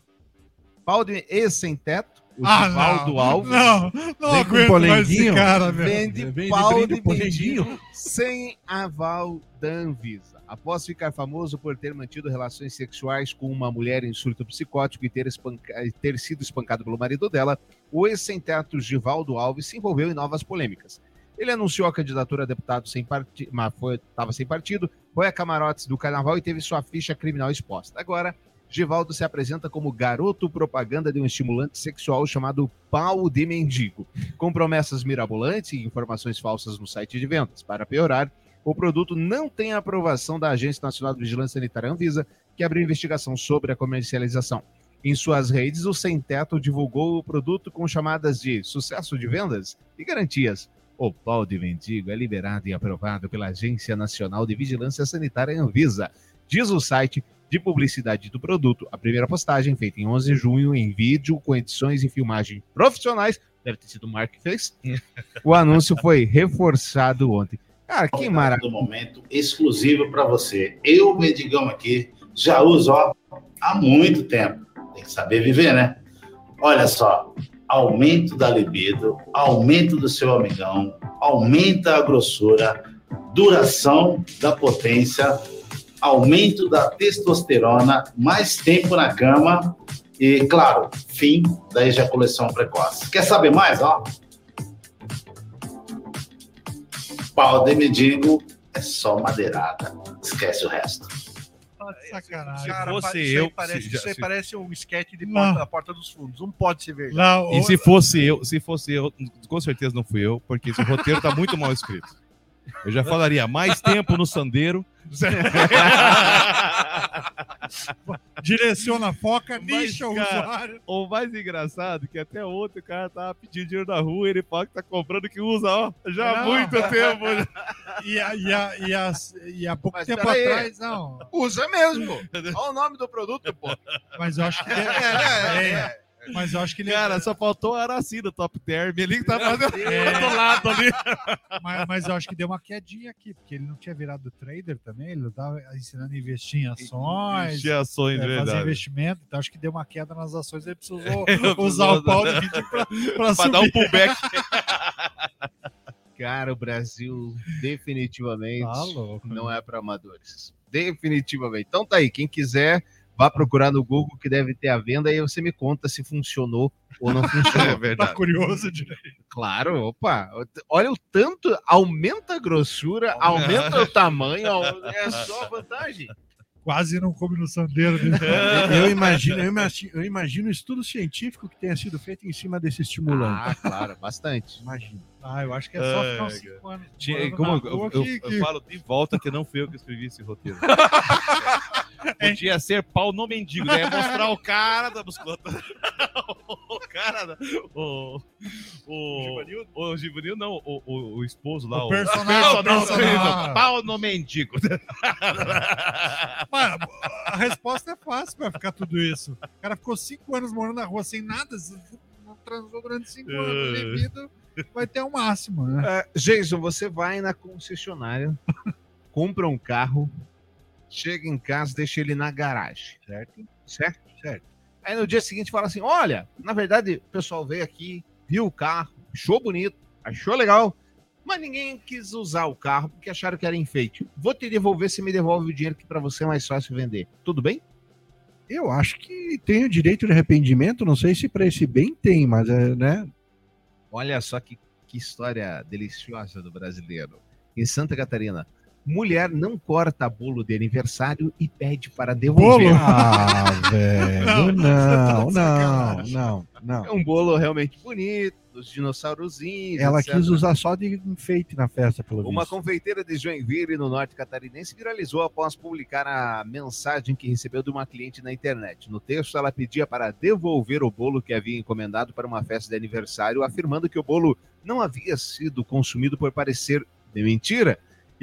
Pau de ex sem teto, o Ah, Alves. Não, não Vem com aguento mais esse polenguinho. cara, meu. Vende Vem de pau de polenguinho. sem aval da Anvisa. Após ficar famoso por ter mantido relações sexuais com uma mulher em surto psicótico e ter, espanca- e ter sido espancado pelo marido dela, o ex-sem-teto Givaldo Alves se envolveu em novas polêmicas. Ele anunciou a candidatura a deputado sem partido, mas estava sem partido, foi a camarotes do carnaval e teve sua ficha criminal exposta. Agora, Givaldo se apresenta como garoto propaganda de um estimulante sexual chamado pau de mendigo, com promessas mirabolantes e informações falsas no site de vendas. Para piorar, o produto não tem a aprovação da Agência Nacional de Vigilância Sanitária Anvisa, que abriu investigação sobre a comercialização. Em suas redes, o Sem Teto divulgou o produto com chamadas de sucesso de vendas e garantias. O pau de mendigo é liberado e aprovado pela Agência Nacional de Vigilância Sanitária Anvisa. Diz o site de publicidade do produto. A primeira postagem, feita em 11 de junho, em vídeo, com edições e filmagem profissionais, deve ter sido o Mark que fez. <laughs> O anúncio foi reforçado ontem. Cara, que maravilha. do momento exclusivo para você. Eu, Medigão aqui, já uso ó, há muito tempo. Tem que saber viver, né? Olha só, aumento da libido, aumento do seu amigão, aumenta a grossura, duração da potência, aumento da testosterona, mais tempo na cama e, claro, fim da ejaculação precoce. Quer saber mais? Ó, pau de mendigo é só madeirada. Esquece o resto. De sacanagem. Cara, fosse isso aí eu, parece, se isso aí se- parece um esquete de Não. porta, da porta dos fundos. Não pode ser verdade. Lá, E o- se fosse eu, se fosse eu, com certeza não fui eu, porque esse roteiro tá muito mal escrito. <laughs> Eu já falaria mais tempo no sandeiro. <laughs> direciona a foca, deixa o usuário. O mais engraçado é que até ontem o cara tava pedindo dinheiro na rua ele fala que tá comprando que usa, ó, já há Não. muito tempo. <laughs> E, a, e, a, e, as- e há pouco Mas tempo atrás, não. Usa mesmo. Olha o nome do produto, pô. Mas eu acho que. É, é, é, Mas eu acho que ele Cara, só faltou a Araci do Top Term ali que tá fazendo É. <laughs> do lado ali. <laughs> Mas, mas eu acho que deu uma quedinha aqui, porque ele não tinha virado trader também, ele estava ensinando a investir em ações, Investir ações, é, fazer verdade. investimento, então acho que deu uma queda nas ações, ele precisou <laughs> Ele usar o pau do vídeo para Pra dar um pullback. Cara, o Brasil definitivamente Tá louco, não é para amadores. Definitivamente. Então tá aí, quem quiser, vá procurar no Google que deve ter a venda e aí você me conta se funcionou ou não <laughs> funcionou. É verdade. Tá curioso de Claro, opa. Olha o tanto, aumenta a grossura, aumenta o <laughs> tamanho, é só vantagem. quase não come no sandeiro. Né? Eu imagino, eu imagino, eu imagino um estudo científico que tenha sido feito em cima desse estimulante. Ah, claro, bastante. Imagina. Ah, eu acho que é só ficar uns Ai, cinco anos. Tinha- morando como eu, eu- que- eu que- falo de volta que não fui eu que escrevi esse roteiro. <laughs> Podia ser pau no mendigo, né? Mostrar o cara da musculatura. <laughs> o cara da. O. O. O Givanil, não, o, o, o esposo lá. O personal, o personal. Pau no mendigo. Mano, a resposta é fácil pra ficar tudo isso. O cara ficou cinco anos morando na rua sem nada, não transou durante cinco anos, É. devido vai ter o máximo, né? É, Jason, você vai na concessionária, compra um carro, chega em casa, deixa ele na garagem. Certo? Certo? Certo. Aí no dia seguinte fala assim: olha, na verdade, o pessoal veio aqui, viu o carro, achou bonito, achou legal, mas ninguém quis usar o carro porque acharam que era enfeite. Vou te devolver se me devolve o dinheiro que para você é mais fácil vender. Tudo bem? Eu acho que tem o direito de arrependimento, não sei se para esse bem tem, mas é, né? Olha só que, que história deliciosa do brasileiro. Em Santa Catarina, mulher não corta bolo de aniversário e pede para devolver. Ah, velho, não, não, sacanagem. não, não. É um bolo realmente bonito, dos dinossaurozinhos. Ela etc. quis usar só de enfeite na festa, pelo Uma visto. confeiteira de Joinville, no norte catarinense, viralizou após publicar a mensagem que recebeu de uma cliente na internet. No texto, ela pedia para devolver o bolo que havia encomendado para uma festa de aniversário, afirmando que o bolo não havia sido consumido por parecer de mentira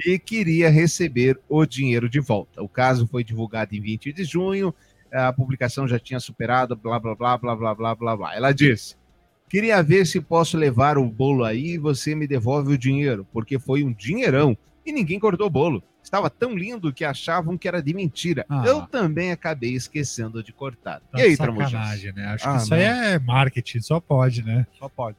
e queria receber o dinheiro de volta. O caso foi divulgado em 20 de junho, a publicação já tinha superado, blá, blá, blá, blá, blá, blá, blá, blá. Ela disse, queria ver se posso levar o bolo aí e você me devolve o dinheiro, porque foi um dinheirão e ninguém cortou o bolo. Estava tão lindo que achavam que era de mentira. Ah. Eu também acabei esquecendo de cortar. Tá e aí, Tramujas? né? Acho Ah, que isso aí é marketing, só pode, né? Só pode.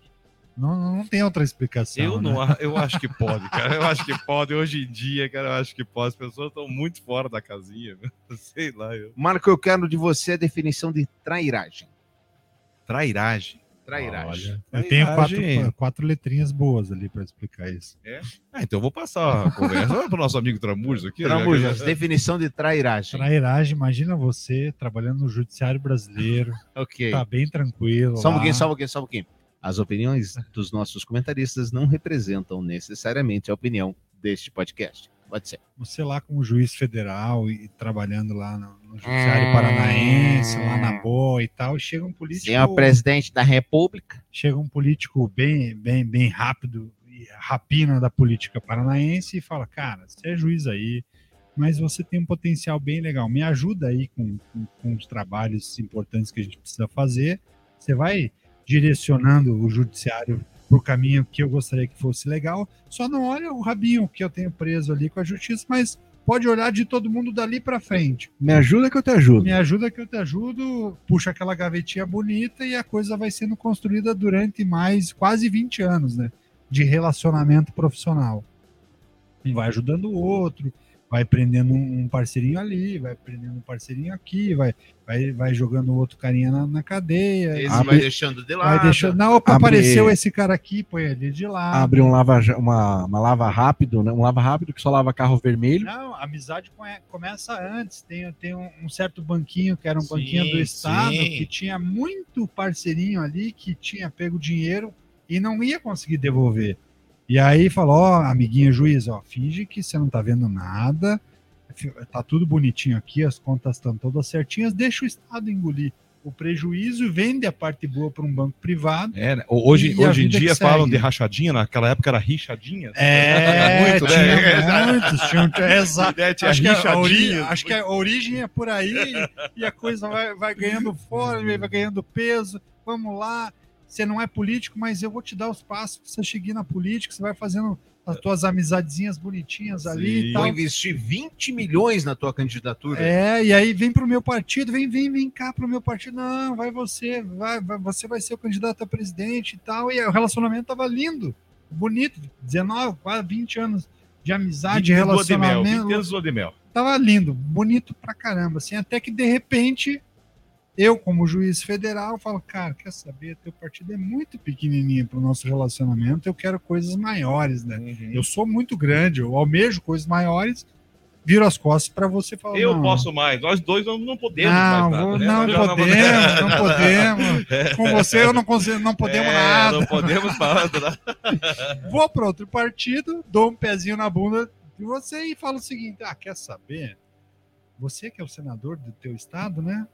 Não, não tem outra explicação. Eu né? não, a- eu acho que pode, cara. Eu acho que pode. Hoje em dia, cara, eu acho que pode. As pessoas estão muito fora da casinha, <laughs> sei lá. Eu... Marco, eu quero de você a definição de trairagem. Trairagem. Trairagem. Eu tenho quatro, quatro letrinhas boas ali pra explicar isso. É? Ah, então eu vou passar a conversa. Vamos pro nosso amigo Tramujas aqui. né? Tramujas, definição de trairagem. Trairagem, imagina você trabalhando no judiciário brasileiro, Ok. tá bem tranquilo. Só um lá. pouquinho, só um pouquinho, só um pouquinho. As opiniões dos nossos comentaristas não representam necessariamente a opinião deste podcast. Pode ser. Você lá como juiz federal e trabalhando lá no, no judiciário paranaense, lá na boa e tal, e chega um político. Senhor presidente da República. chega um político bem, bem, bem rápido e rapina da política paranaense e fala, cara, você é juiz aí, mas você tem um potencial bem legal, me ajuda aí com, com, com os trabalhos importantes que a gente precisa fazer. Você vai direcionando o judiciário para o caminho que eu gostaria que fosse legal. Só não olha o rabinho que eu tenho preso ali com a justiça, mas pode olhar de todo mundo dali para frente. Me ajuda que eu te ajudo. Me ajuda que eu te ajudo, puxa aquela gavetinha bonita e a coisa vai sendo construída durante mais quase 20 anos, né? De relacionamento profissional. Um vai ajudando o outro, vai prendendo um parceirinho ali, vai prendendo um parceirinho aqui, vai, vai, vai jogando outro carinha na, na cadeia. Esse Abre- vai deixando de lado. Vai deixando. Não, opa, Abre- apareceu esse cara aqui, põe ele de lado. Abre um lava, uma, uma lava rápido, né? Um lava rápido que só lava carro vermelho. Não, a amizade come- começa antes. Tem, tem um, um certo banquinho que era um Sim, banquinho do Estado, sim. que tinha muito parceirinho ali que tinha pego dinheiro e não ia conseguir devolver. E aí falou: Ó, amiguinho juiz, ó, finge que você não tá vendo nada, tá tudo bonitinho aqui, as contas estão todas certinhas, deixa o Estado engolir. o prejuízo e vende a parte boa para um banco privado. É, né? Hoje, hoje em dia falam segue. de rachadinha, naquela época era rixadinha. É, <laughs> muito, tinha né? muitos, tinha, exato. É, tinha acho, que a rixadinha. ori- acho que a origem é por aí e a coisa vai, vai ganhando forma, vai ganhando peso. Vamos lá, você não é político, mas eu vou te dar os passos para você chegar na política, você vai fazendo as tuas amizadezinhas bonitinhas ali e Vou tal. investir 20 milhões na tua candidatura. É, e aí vem pro meu partido, vem, vem, vem cá pro meu partido. Não, vai você, vai, vai- você vai ser o candidato a presidente e tal. E aí o relacionamento tava lindo, bonito, 19, quase 20 anos de amizade, Vinte lua de mel, relacionamento. vinte anos de lua de mel. Tava lindo, bonito pra caramba, assim, até que de repente eu, como juiz federal, falo, cara, quer saber, teu partido é muito pequenininho pro nosso relacionamento, eu quero coisas maiores, né? Uhum. Eu sou muito grande, eu almejo coisas maiores, viro as costas pra você falar, Eu não, posso mais, nós dois não, não podemos não, mais nada. vou- né? não já podemos, não <laughs> podemos. Com você eu não consigo, não podemos É, nada. Não podemos falar nada. <laughs> Vou para outro partido, dou um pezinho na bunda de você e falo o seguinte: ah, quer saber? Você que é o senador do teu estado, né?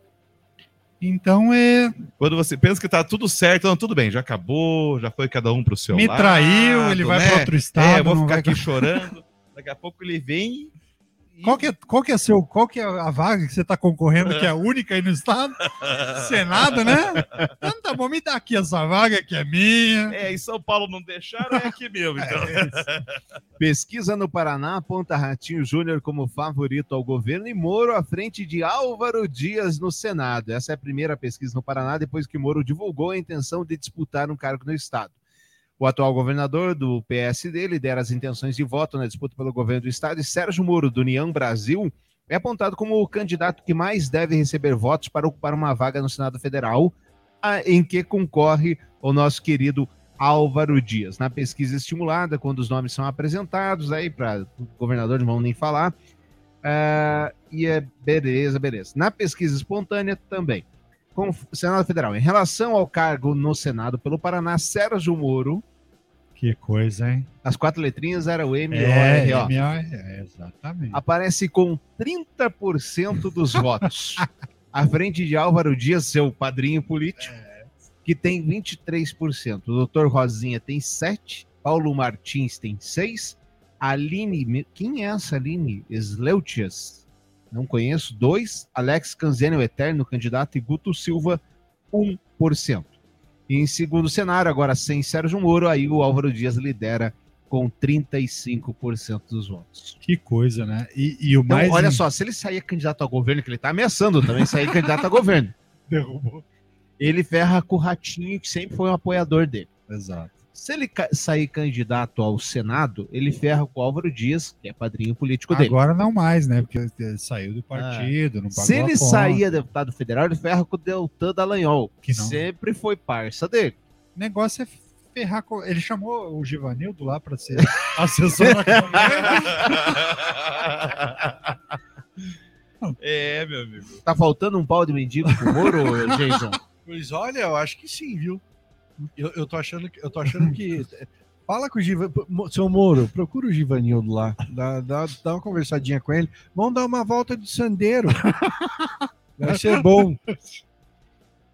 Então é. Quando você pensa que tá tudo certo, não, tudo bem, já acabou, já foi cada um pro seu Me lado. traiu, ele vai né? pra outro estado, É, eu vou ficar vai- aqui chorando. Daqui a pouco ele vem. Qual que é, qual que é seu, qual que é a vaga que você está concorrendo que é a <laughs> única aí no estado? Senado, né? Então tá bom, me dá aqui essa vaga que é minha. É, em São Paulo não deixaram, é aqui mesmo, então. <laughs> Pesquisa no Paraná aponta Ratinho Júnior como favorito ao governo e Moro à frente de Álvaro Dias no Senado. Essa é a primeira pesquisa no Paraná depois que Moro divulgou a intenção de disputar um cargo no Estado. O atual governador do PSD lidera as intenções de voto na disputa pelo governo do Estado e Sérgio Moro, do União Brasil, é apontado como o candidato que mais deve receber votos para ocupar uma vaga no Senado Federal, em que concorre o nosso querido Álvaro Dias. Na pesquisa estimulada, quando os nomes são apresentados, aí para o governador não vão nem falar. ah, e é beleza, beleza. Na pesquisa espontânea também. Com o Senado Federal, em relação ao cargo no Senado pelo Paraná, Sérgio Moro, Que coisa, hein? as quatro letrinhas era o M, É, R, O. M.O.R., é, exatamente. Aparece com 30% dos <laughs> votos. À frente de Álvaro Dias, seu padrinho político, que tem 23%. O doutor Rosinha tem 7%. Paulo Martins tem 6%. Aline, quem é essa Aline? Sleutias? Não conheço. 2%. Alex Canzene, o eterno candidato, e Guto Silva, 1%. E em segundo cenário, agora sem Sérgio Moro, aí o Álvaro Dias lidera com 35% dos votos. Que coisa, né? E, e o Então, mais. olha só, se ele sair candidato a governo, que ele tá ameaçando também sair candidato a governo, <laughs> Derrubou. ele ferra com o Ratinho, que sempre foi um apoiador dele. Exato. Se ele ca- sair candidato ao Senado, ele ferra com o Álvaro Dias, que é padrinho político dele. Agora não mais, né? Porque ele saiu do partido, não pagou Se a ele conta. sair a deputado federal, ele ferra com o Deltan Dallagnol, que não. sempre foi parça dele. O negócio é ferrar com. Ele chamou o Givanildo lá para ser <laughs> assessor na <laughs> É, meu amigo. Tá faltando um pau de mendigo pro Moro, <laughs> Jason? Pois olha, eu acho que sim, viu? Eu, eu tô achando que. Eu tô achando que. <laughs> Fala com o Givanildo. Seu Moro, procura o Givanildo lá. Dá, dá, dá uma conversadinha com ele. Vamos dar uma volta de sandeiro. <laughs> Vai ser bom.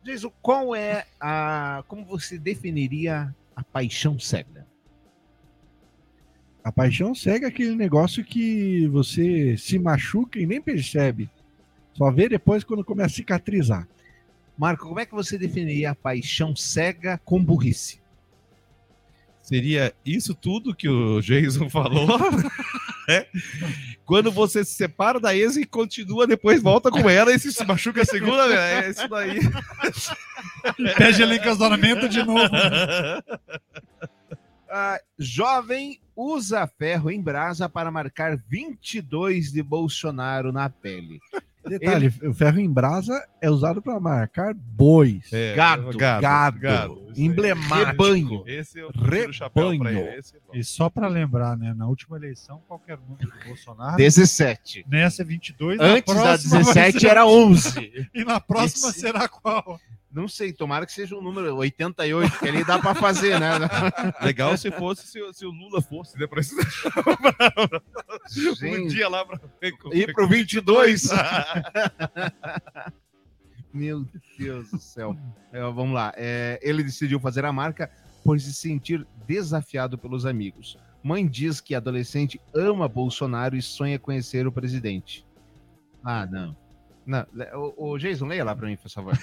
Jason, qual é a. Como você definiria a paixão cega? A paixão cega é aquele negócio que você se machuca e nem percebe. Só vê depois quando começa a cicatrizar. Marco, como é que você definiria a paixão cega com burrice? Seria isso tudo que o Jason falou? <laughs> É? Quando você se separa da ex e continua, depois volta com ela e se machuca a segunda vez. É isso daí. <laughs> Pede ali casamento de novo. <laughs> Ah, jovem usa ferro em brasa para marcar 22 de Bolsonaro na pele. Detalhe, o ferro em brasa é usado para marcar bois. É, Gado, gado, gado. emblemático. Rebanho. Esse eu tiro o chapéu pra Rebanho. ele. Esse é. E só para lembrar, né? Na última eleição, qualquer número do Bolsonaro. 17. Nessa é 22. na Antes da próxima vai 17 ser- era <laughs> 11. E na próxima Esse- será qual? Não sei, tomara que seja um número 88, que ali dá para fazer, né? <laughs> Legal se fosse se, o- se o Lula fosse, né? Pra um dia lá pra Ir pro 22. <laughs> Meu Deus do céu. É, vamos lá. É, ele decidiu fazer a marca por se sentir desafiado pelos amigos. Mãe diz que adolescente ama Bolsonaro e sonha conhecer o presidente. Ah, não. não. O, o Jason, leia lá para mim, por favor.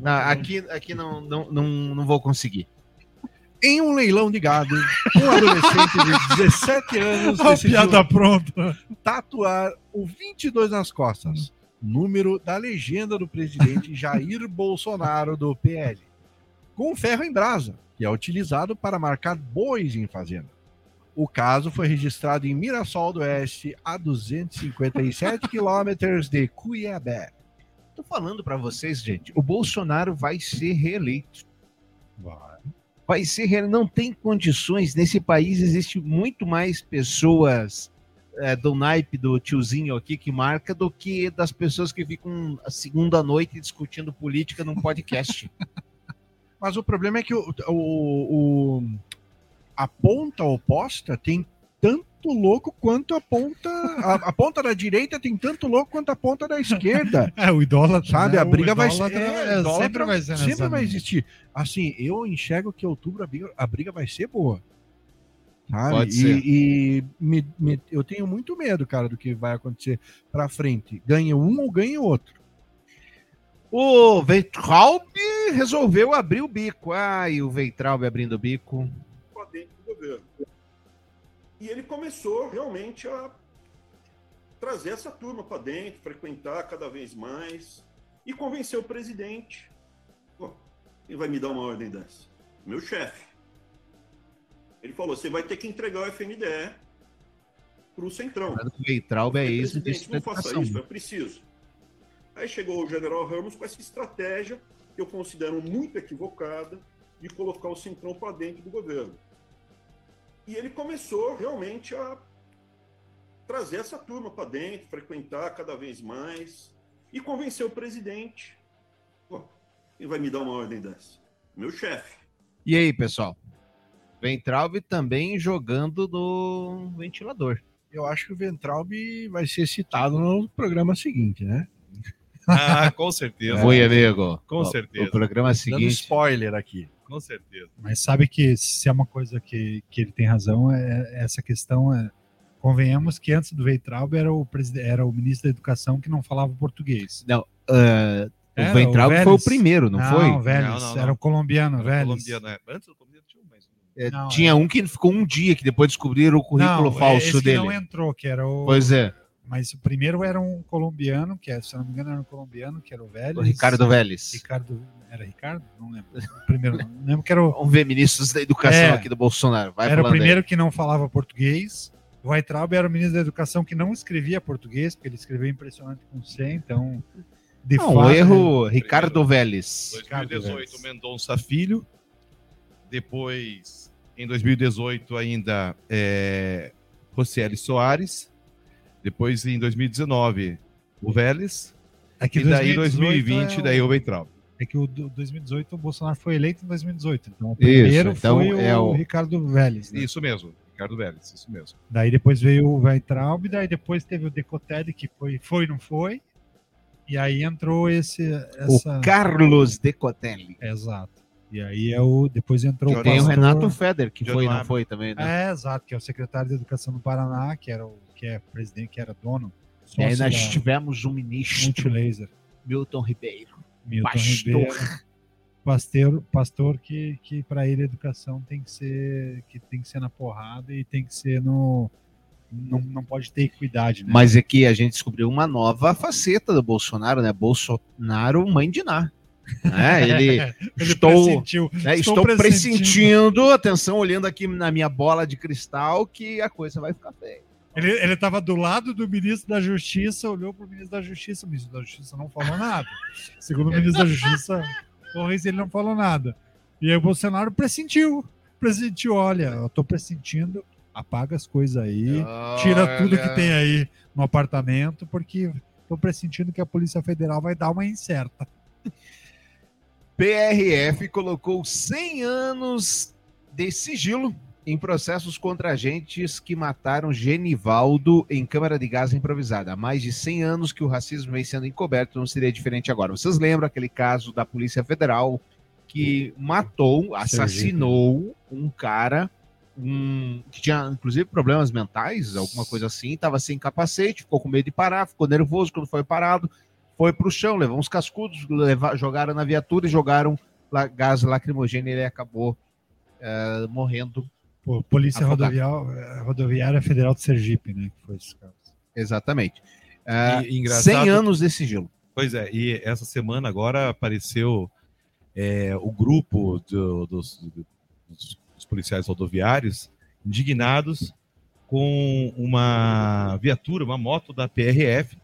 Não, aqui aqui não, não, não, não vou conseguir. Em um leilão de gado, um adolescente de <laughs> 17 anos decidiu piada pronta. tatuar o 22 nas costas, número da legenda do presidente Jair <laughs> Bolsonaro do PL, com ferro em brasa, que é utilizado para marcar bois em fazenda. O caso foi registrado em Mirassol do Oeste, a 257 quilômetros de Cuiabá. Tô falando para vocês, gente, o Bolsonaro vai ser reeleito. Vai ser reeleito. Não tem condições. Nesse país existe muito mais pessoas é, do naipe do tiozinho aqui que marca do que das pessoas que ficam a segunda noite discutindo política num podcast. <laughs> Mas o problema é que o, o- o- a ponta oposta tem tanto louco quanto a ponta. A, a ponta da direita tem tanto louco quanto a ponta da esquerda. <laughs> É, o idólatra. Sabe? né? A briga vai ser. idólatra, é, é, idólatra sempre vai ser sempre vai existir. Assim, eu enxergo que outubro a briga, a briga vai ser boa. Sabe? Pode e ser. e me- me- eu tenho muito medo, cara, do que vai acontecer pra frente. Ganha um ou ganha outro. O Veitraub resolveu abrir o bico. Ai, o Veitraub abrindo o bico. E ele começou realmente a trazer essa turma para dentro, frequentar cada vez mais e convencer o presidente. Pô, quem vai me dar uma ordem dessa? Meu chefe. Ele falou: você vai ter que entregar o FNDE para o Centrão. Veitraub é da não faça Educação. isso, é preciso. Aí chegou o general Ramos com essa estratégia que eu considero muito equivocada de colocar o Centrão para dentro do governo. E ele começou realmente a trazer essa turma para dentro, frequentar cada vez mais e convencer o presidente. Pô, quem vai me dar uma ordem dessa? Meu chefe. E aí, pessoal? Veitraub também jogando no ventilador. Eu acho que o Ventralb vai ser citado no programa seguinte, né? Ah, com certeza. Foi, amigo. Com O- certeza. O programa Dando seguinte. spoiler aqui. Com certeza. Mas sabe que se é uma coisa que, que ele tem razão, é essa questão. É, convenhamos que antes do Veitraub era o, era o ministro da Educação que não falava português. Não, ah, o Veitraub foi o primeiro, não, foi? Não, Vélez, Não, não, não. era o colombiano, Era Vélez. colombiano, é. Antes do colombiano tinha um mais. É, Não, tinha um que ficou um dia, que depois descobriram o currículo Não, falso esse que dele. não entrou, que era o. Pois é, Mas o primeiro era um colombiano, que é, se eu não me engano era um colombiano, que era o Vélez. o Ricardo Vélez. Ricardo. Era Ricardo? Não lembro. O primeiro não. Lembro que era o, Vamos ver ministros da educação É. aqui do Bolsonaro. Vai era o falando aí. primeiro que não falava português. O Weitraub era o ministro da Educação que não escrevia português, porque ele escreveu impressionante com C, então. De Não, o fato, erro, Ricardo Vélez. 2018, Mendonça Filho. Depois, em 2018, ainda é, Rocieli Soares. Depois, em 2019, o Vélez. É que e daí, 2018 2020, é o- daí o Veitraub. É que o do- 2018 o Bolsonaro foi eleito em 2018. Então o Isso, primeiro então foi o, é o- Ricardo Vélez. né? Isso mesmo, Ricardo Vélez, isso mesmo. Daí depois veio o Weitraub, daí depois teve o Decotelli, que foi, foi não foi. E aí entrou esse. Essa... O Carlos Decotelli. Exato. E aí é o. Depois entrou E tem o pastor- Renato Feder, que John foi, não Lab. foi também, né? É, exato, que é o secretário de Educação do Paraná, que era o que é presidente, que era dono. E aí nós tivemos um ministro, Multilaser. Milton Ribeiro. Milton pastor. Ribeiro. Pastor, pastor que, que para ele a educação tem que ser que tem que ser na porrada e tem que ser no não, não pode ter equidade, né? Mas aqui a gente descobriu uma nova faceta do Bolsonaro, né? Bolsonaro mãe de Ná. Né? <laughs> Ele, Ele estou, né, Estou estou pressentindo. pressentindo, atenção, olhando aqui na minha bola de cristal, que a coisa vai ficar feia. Ele, ele tava do lado do ministro da Justiça, olhou pro ministro da Justiça, o ministro da Justiça não falou nada. Segundo o ministro da Justiça, o Reis ele não falou nada. E aí o Bolsonaro pressentiu. Pressentiu, olha, eu tô pressentindo, apaga as coisas aí, tira tudo que tem aí no apartamento, porque tô pressentindo que a Polícia Federal vai dar uma incerta. PRF colocou 100 anos de sigilo em processos contra agentes que mataram Genivaldo em câmara de gás improvisada. Há mais de 100 anos que o racismo vem sendo encoberto, não seria diferente agora. Vocês lembram aquele caso da Polícia Federal que matou, assassinou um cara um, que tinha inclusive problemas mentais, alguma coisa assim, estava sem capacete, ficou com medo de parar, ficou nervoso quando foi parado, foi para o chão, levou uns cascudos, leva- jogaram na viatura e jogaram la- gás lacrimogêneo e ele acabou eh, morrendo. Pô, Polícia afogado. Rodoviária, Rodoviária Federal de Sergipe, né? Que foi esse caso. Exatamente. Eh, E- e engraçado- 100 anos de sigilo. Pois é, e essa semana agora apareceu é, o grupo do- dos, do- dos- dos policiais rodoviários indignados com uma viatura, uma moto da PRF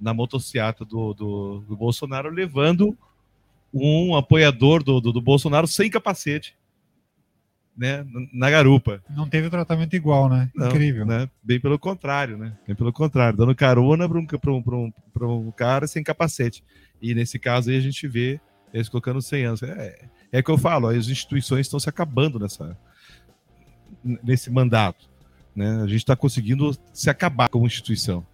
na motocicleta do, do, do Bolsonaro, levando um apoiador do, do, do Bolsonaro sem capacete, né, na garupa. Não teve tratamento igual, né? Não, Incrível. Né? Bem pelo contrário, né? Bem pelo contrário, dando carona para um, pra um, pra um, pra um cara sem capacete. E nesse caso aí a gente vê eles colocando 100 anos. É, é que eu falo, as instituições estão se acabando nessa, nesse mandato. Né? A gente está conseguindo se acabar como instituição.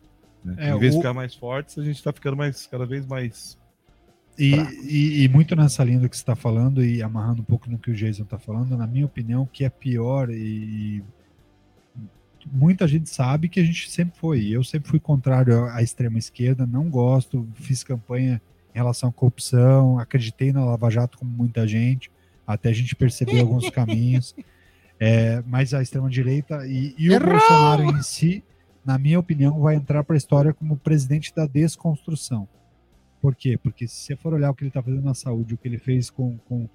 Né? É, em vez de o- ficar mais fortes, a gente está ficando mais, cada vez mais. E, e- e muito nessa linha do que você está falando, e amarrando um pouco no que o Jason está falando, na minha opinião, o que é pior, e muita gente sabe que a gente sempre foi. Eu sempre fui contrário à extrema esquerda, não gosto, fiz campanha em relação à corrupção, acreditei na Lava Jato como muita gente, até a gente perceber alguns <laughs> caminhos. É, mas a extrema direita e, e o Errou! Bolsonaro em si, na minha opinião, vai entrar para a história como presidente da desconstrução. Por quê? Porque se você for olhar o que ele está fazendo na saúde, o que ele fez com, com,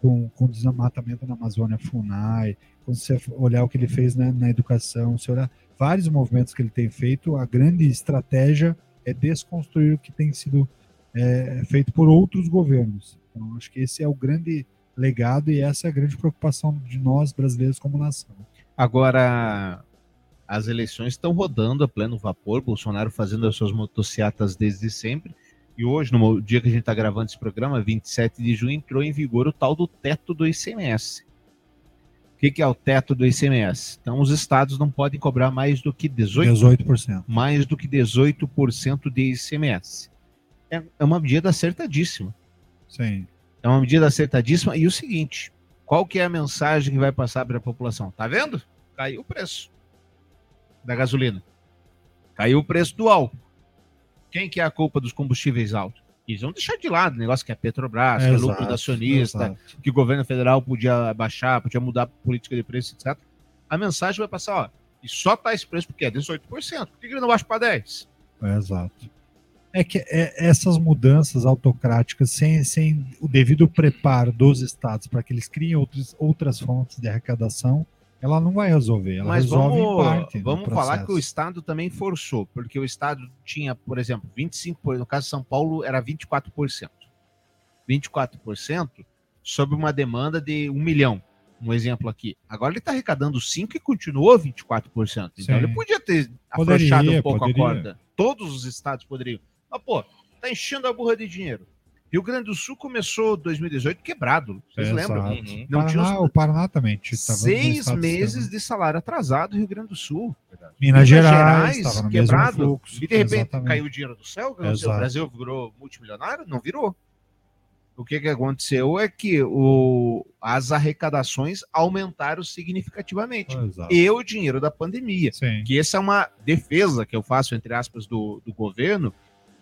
com, com o desmatamento na Amazônia, FUNAI, quando você olhar o que ele fez na, na educação, se olhar vários movimentos que ele tem feito, a grande estratégia é desconstruir o que tem sido é, feito por outros governos. Então, acho que esse é o grande legado e essa é a grande preocupação de nós brasileiros como nação. Agora, as eleições estão rodando a pleno vapor, Bolsonaro fazendo as suas motocicletas desde sempre. E hoje, no dia que a gente está gravando esse programa, 27 de junho, entrou em vigor o tal do teto do ICMS. O que, que é o teto do ICMS? Então, os estados não podem cobrar mais do que 18%. 18%. Mais do que 18% de ICMS. É, é uma medida acertadíssima. Sim. É uma medida acertadíssima. E o seguinte, qual que é a mensagem que vai passar para a população? Tá vendo? Caiu o preço da gasolina. Caiu o preço do álcool. Quem que é a culpa dos combustíveis altos? Eles vão deixar de lado o negócio que é Petrobras, que é lucro Exato, acionista, exato. que o governo federal podia baixar, podia mudar a política de preço, etc. A mensagem vai passar, ó, e só tá esse preço porque é 18%. Por que ele não baixa para 10%? É, exato. É que é- essas mudanças autocráticas, sem, sem o devido preparo dos estados para que eles criem outros, outras fontes de arrecadação, ela não vai resolver. Ela Mas resolve vamos, parte. vamos falar que o Estado também forçou, porque o Estado tinha, por exemplo, 25%, no caso de São Paulo era 24%. 24% sobre uma demanda de um milhão. Um exemplo aqui. Agora ele está arrecadando 5% e continuou 24%. Então Sim. ele podia ter Poderia, afrouxado um pouco poderia. a corda. Todos os estados poderiam. Mas, pô, tá enchendo a burra de dinheiro. Rio Grande do Sul começou 2018 quebrado. Vocês Exato. lembram? Uhum. Não tinha os- Paraná, o Paraná também. seis meses de salário atrasado no Rio Grande do Sul. Minas Gerais, estava no mesmo fluxo, E de repente exatamente. caiu o dinheiro do céu. o Exato. Brasil virou multimilionário? Não virou. O que, que aconteceu é que o, as arrecadações aumentaram significativamente. Exato. E o dinheiro da pandemia. Sim. Que essa é uma defesa que eu faço, entre aspas, do, do governo,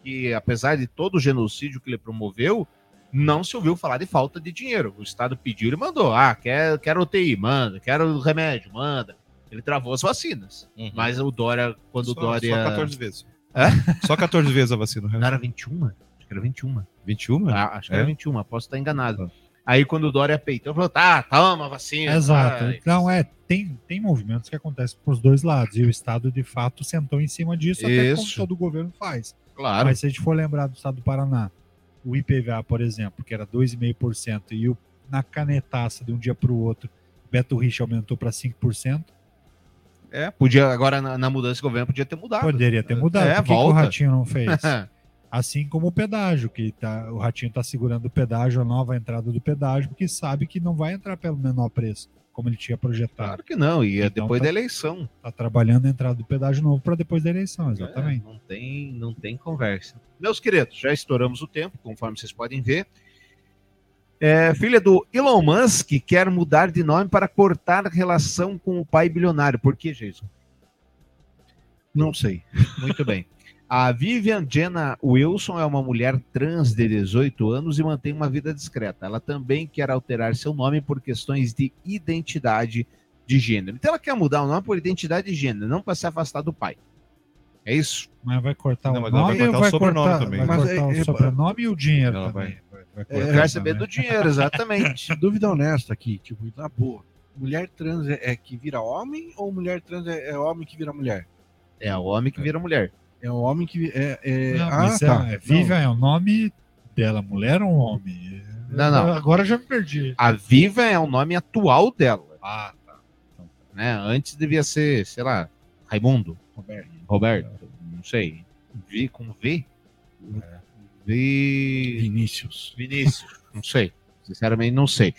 que apesar de todo o genocídio que ele promoveu, não se ouviu falar de falta de dinheiro. O Estado pediu e mandou. Ah, quer, quer UTI, manda. Quero remédio, manda. Ele travou as vacinas. Mas o Dória, quando o Só- Dória. só 14 vezes. Hã? Só 14 vezes a vacina. Não era 21? Acho que era 21. 21? Ah, acho que É? era 21, posso estar enganado. Aí quando o Dória peitou, falou: tá, toma a vacina. Exato. vai. Então, é, tem, tem movimentos que acontecem para os dois lados. E o Estado, de fato, sentou em cima disso, até como Isso. todo governo faz. Claro. Mas se a gente for lembrar do Estado do Paraná, o IPVA, por exemplo, que era 2,5%, e o, na canetaça de um dia para o outro, Beto Rich aumentou para 5%, É, podia, agora na, na mudança de governo podia ter mudado. poderia ter mudado. É, Por que, que o volta. Ratinho não fez? <laughs> Assim como o pedágio, que tá, o Ratinho está segurando o pedágio, a nova entrada do pedágio, porque sabe que não vai entrar pelo menor preço. como ele tinha projetado. Claro que não, e é Então depois tá- da eleição. Tá trabalhando a entrada do pedágio novo para depois da eleição, exatamente. É, não, tem, não tem conversa. Meus queridos, já estouramos o tempo, conforme vocês podem ver. É, filha do Elon Musk quer mudar de nome para cortar relação com o pai bilionário. Por que, Jason? Não sei. <laughs> Muito bem. A Vivian Jenna Wilson é uma mulher trans de 18 anos e mantém uma vida discreta. Ela também quer alterar seu nome por questões de identidade de gênero. Então ela quer mudar o nome por identidade de gênero, não para se afastar do pai. É isso? Mas vai cortar Não, o vai nome ou cortar o vai sobrenome cortar, também. vai Mas cortar é- o é- sobrenome e o dinheiro Ela também? Vai, vai saber também. do dinheiro, exatamente. <laughs> Dúvida honesta aqui, tipo, na boa. Mulher trans é, é que vira homem ou mulher trans é, é homem que vira mulher? É o homem que vira mulher. É o homem que. É, é... Não, ah, tá. é, Vivian é o nome dela, mulher ou homem? Não, não. Agora já me perdi. A Viva é o nome atual dela. Ah, tá. Né? Antes devia ser, sei lá, Raimundo, Roberto. Roberto, não sei. Vi com V? Vi. Vinícius. Vinícius, não sei. Sinceramente, não sei.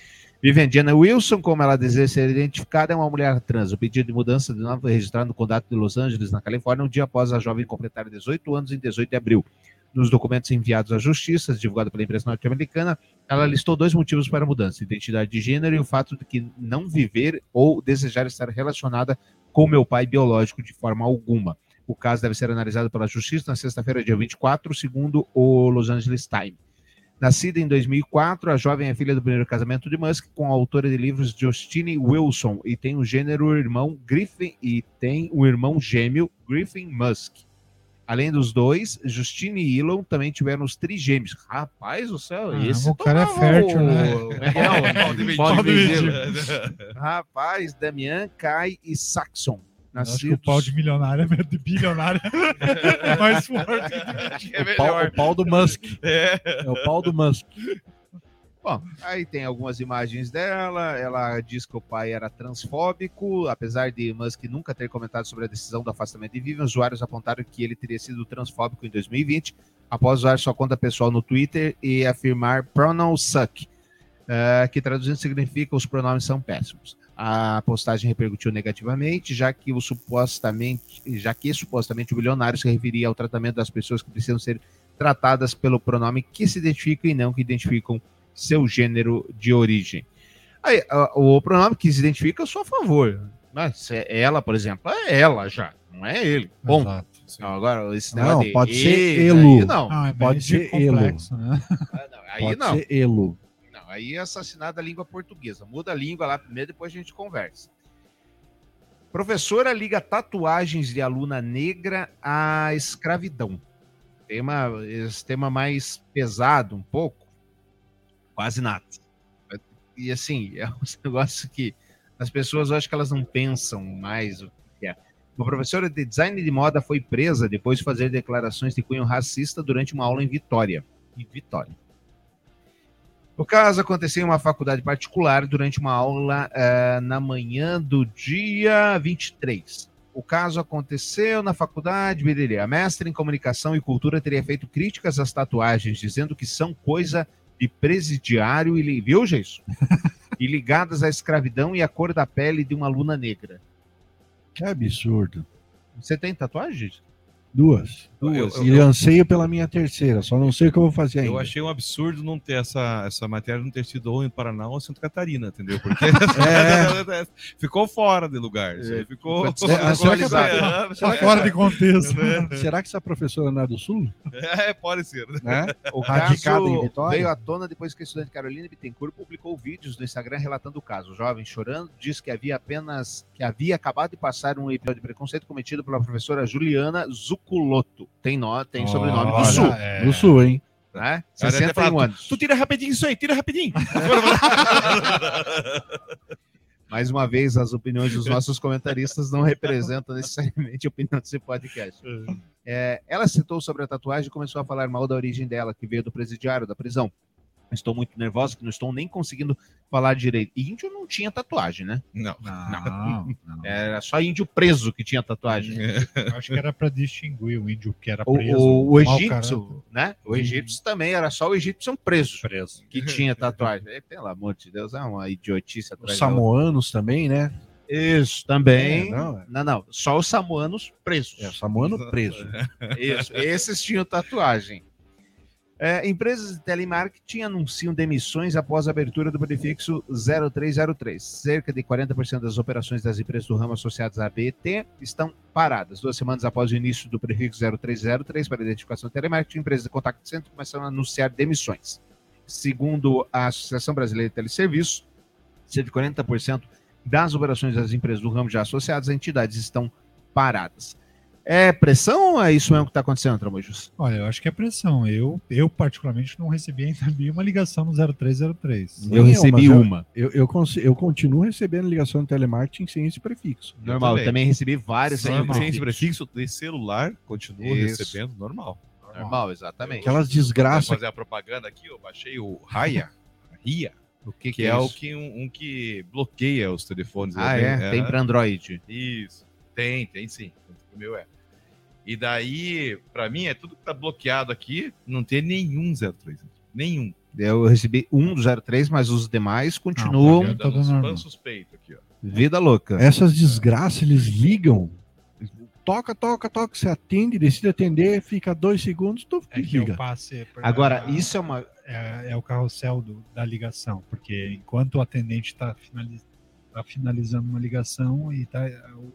Vivian Wilson, como ela deseja ser identificada, é uma mulher trans. O pedido de mudança de nome foi registrado no condado de Los Angeles, na Califórnia, um dia após a jovem completar 18 anos, em 18 de abril. Nos documentos enviados à Justiça, divulgado pela imprensa norte-americana, ela listou dois motivos para a mudança: identidade de gênero e o fato de que não viver ou desejar estar relacionada com meu pai biológico de forma alguma. O caso deve ser analisado pela Justiça na sexta-feira, dia 24, segundo o Los Angeles Times. Nascida em 2004, a jovem é filha do primeiro casamento de Musk com a autora de livros Justine Wilson e tem o gênero irmão Griffin e tem o irmão gêmeo Griffin Musk. Além dos dois, Justine e Elon também tiveram os trigêmeos. Rapaz do céu, Ah, esse o cara é fértil, o- né? é é? Mendigo. Rapaz, Damian, Kai e Saxon. Eu Acho que o Nascidos... pau de milionário é de bilionário é <laughs> mais forte. <laughs> É O pau, o pau do Musk. É. É o pau do Musk. Bom, aí tem algumas imagens dela. Ela diz que o pai era transfóbico, apesar de Musk nunca ter comentado sobre a decisão do afastamento de Vivian. Usuários apontaram que ele teria sido transfóbico em 2020, após usar sua conta pessoal no Twitter e afirmar pronouns suck, eh, que traduzindo significa os pronomes são péssimos. A postagem repercutiu negativamente, já que o supostamente, já que supostamente o bilionário se referia ao tratamento das pessoas que precisam ser tratadas pelo pronome que se identificam e não que identificam seu gênero de origem. Aí, o pronome que se identifica, eu sou a favor. Mas se é ela, por exemplo, é ela já, não é ele. Bom, Exato. não, agora esse Não, negócio de pode ser ele, Elo. aí não. Ah, é Pode ser complexo, né? Ah, não, Aí Pode não. ser Elo. Não, aí é assassinado a língua portuguesa. Muda a língua lá primeiro, depois a gente conversa. Professora liga tatuagens de aluna negra à escravidão. Tema, esse tema mais pesado um pouco, quase nada. E assim, é um <laughs> negócio que as pessoas, eu acho que elas não pensam mais o que é. Uma professora de design de moda foi presa depois de fazer declarações de cunho racista durante uma aula em Vitória. Em Vitória. O caso aconteceu em uma faculdade particular durante uma aula eh, na manhã do dia 23. O caso aconteceu na faculdade Biriri. A mestra em comunicação e cultura teria feito críticas às tatuagens, dizendo que são coisa de presidiário e viu, Geiso? <laughs> e ligadas à escravidão e à cor da pele de uma aluna negra. Que absurdo. Você tem tatuagens? Duas. Duas. Eu- E eu- anseio pela minha terceira, só não sei o que eu vou fazer ainda. Eu achei um absurdo não ter essa, essa matéria não ter sido ou em Paraná ou em Santa Catarina, entendeu? Porque <laughs> <laughs> ficou fora de lugar. aí Ficou. É, <laughs> será É, que- Fora de contexto. Será que essa professora não é do Sul? É, pode ser. Né? O Radicada em caso Vitória? veio à tona depois que a estudante Carolina Bittencourt publicou vídeos no Instagram relatando o caso. O jovem chorando disse que havia apenas que havia acabado de passar um episódio de preconceito cometido pela professora Juliana Zuculoto. Tem nó, tem sobrenome do Sul, é. Do Sul, hein? né? Ela deve ter 61 falado, anos. Tu tira rapidinho isso aí, tira rapidinho. <laughs> Mais uma vez, as opiniões dos nossos comentaristas não representam necessariamente a opinião desse podcast. É, ela citou sobre a tatuagem e começou a falar mal da origem dela, que veio do presidiário, da prisão. Estou muito nervosa, que não estou nem conseguindo falar direito. Índio não tinha tatuagem, né? Não. Não, não. Era só índio preso que tinha tatuagem. Eu acho que era para distinguir o índio que era O, preso. o, o mau egípcio, né? O egípcio também era só o egípcio preso, Preso. que tinha tatuagem. Eh, Pelo amor de Deus, é uma idiotice Os samoanos também, né? Isso, também. É, não, é. não, não, só os samoanos presos. É, samoano preso. Isso, esses tinham tatuagem. É, empresas de telemarketing anunciam demissões após a abertura do prefixo 0303. Cerca de 40% das operações das empresas do ramo associadas à BT estão paradas. Duas semanas após o início do prefixo 0303 para identificação de telemarketing, empresas de contato center começaram a anunciar demissões. Segundo a Associação Brasileira de Teleserviços, cerca de 40% das operações das empresas do ramo já associadas a entidades estão paradas. É pressão ou é isso mesmo que está acontecendo, Tramujos? Olha, eu acho que é pressão. Eu, eu particularmente, não recebi ainda <laughs> nenhuma ligação no 0303. Eu recebi uma. Eu, eu, cons- eu continuo recebendo ligação de telemarketing sem esse prefixo. Normal, eu também recebi várias Sem, normal. sem esse prefixo de celular, continuo Isso. recebendo normal. Normal, exatamente. Aquelas desgraças. Vou fazer a propaganda aqui, eu baixei o Raya, Ria, O que, que, que é, o isso? que um, um que bloqueia os telefones. Ah, Eu é? tenho- Tem para Android. Isso. Tem, tem sim. O meu é. E daí, pra mim, é tudo que tá bloqueado aqui, não tem nenhum 03. Nenhum. Eu recebi um do 03, mas os demais continuam Não, Dando uns normal. fãs suspeito aqui, ó. vida louca. Essas desgraças, eles ligam. Toca, toca, toca. Você atende, decide atender, fica dois segundos, tu É liga. passe. Agora, isso é uma. é, é o carrossel do- da ligação, porque enquanto o atendente está finalizando uma ligação e tá,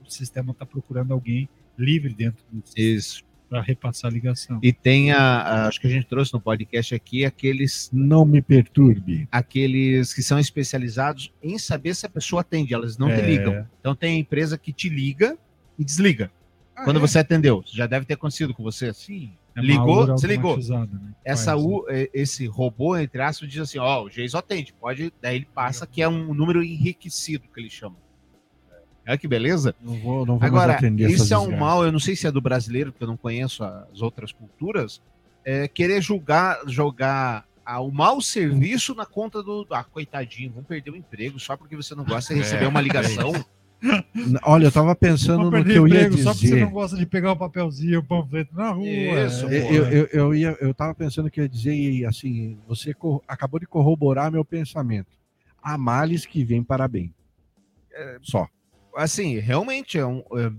o sistema está procurando alguém livre dentro do Isso. para repassar a ligação. E tem a, a- Acho que a gente trouxe no podcast aqui aqueles. Não me perturbe. Aqueles que são especializados em saber se a pessoa atende, elas não te É. ligam. Então tem a empresa que te liga e desliga. Ah, Quando é? você atendeu, já deve ter acontecido com você. Sim. É ligou, você ligou. né? Essa Faz, né? U, eh, esse robô, entre aspas, diz assim: ó, o Geiso atende, pode. Daí ele passa que é um número enriquecido que ele chama. Olha que beleza. Não vou, não vou Agora, isso é um mal, eu não sei se é do brasileiro, porque eu não conheço as outras culturas, é querer julgar, jogar ah, o mau serviço na conta do. Ah, coitadinho, vamos perder o emprego só porque você não gosta de receber É, uma ligação. Olha, eu tava pensando no perder que eu ia emprego só porque você dizer. não gosta de pegar o papelzinho, o panfleto na rua. Isso, é, Eu, eu, eu, ia, eu tava pensando que eu ia dizer e, assim, você acabou de corroborar meu pensamento. Há males que vêm para bem. Só. Assim, realmente é um. é,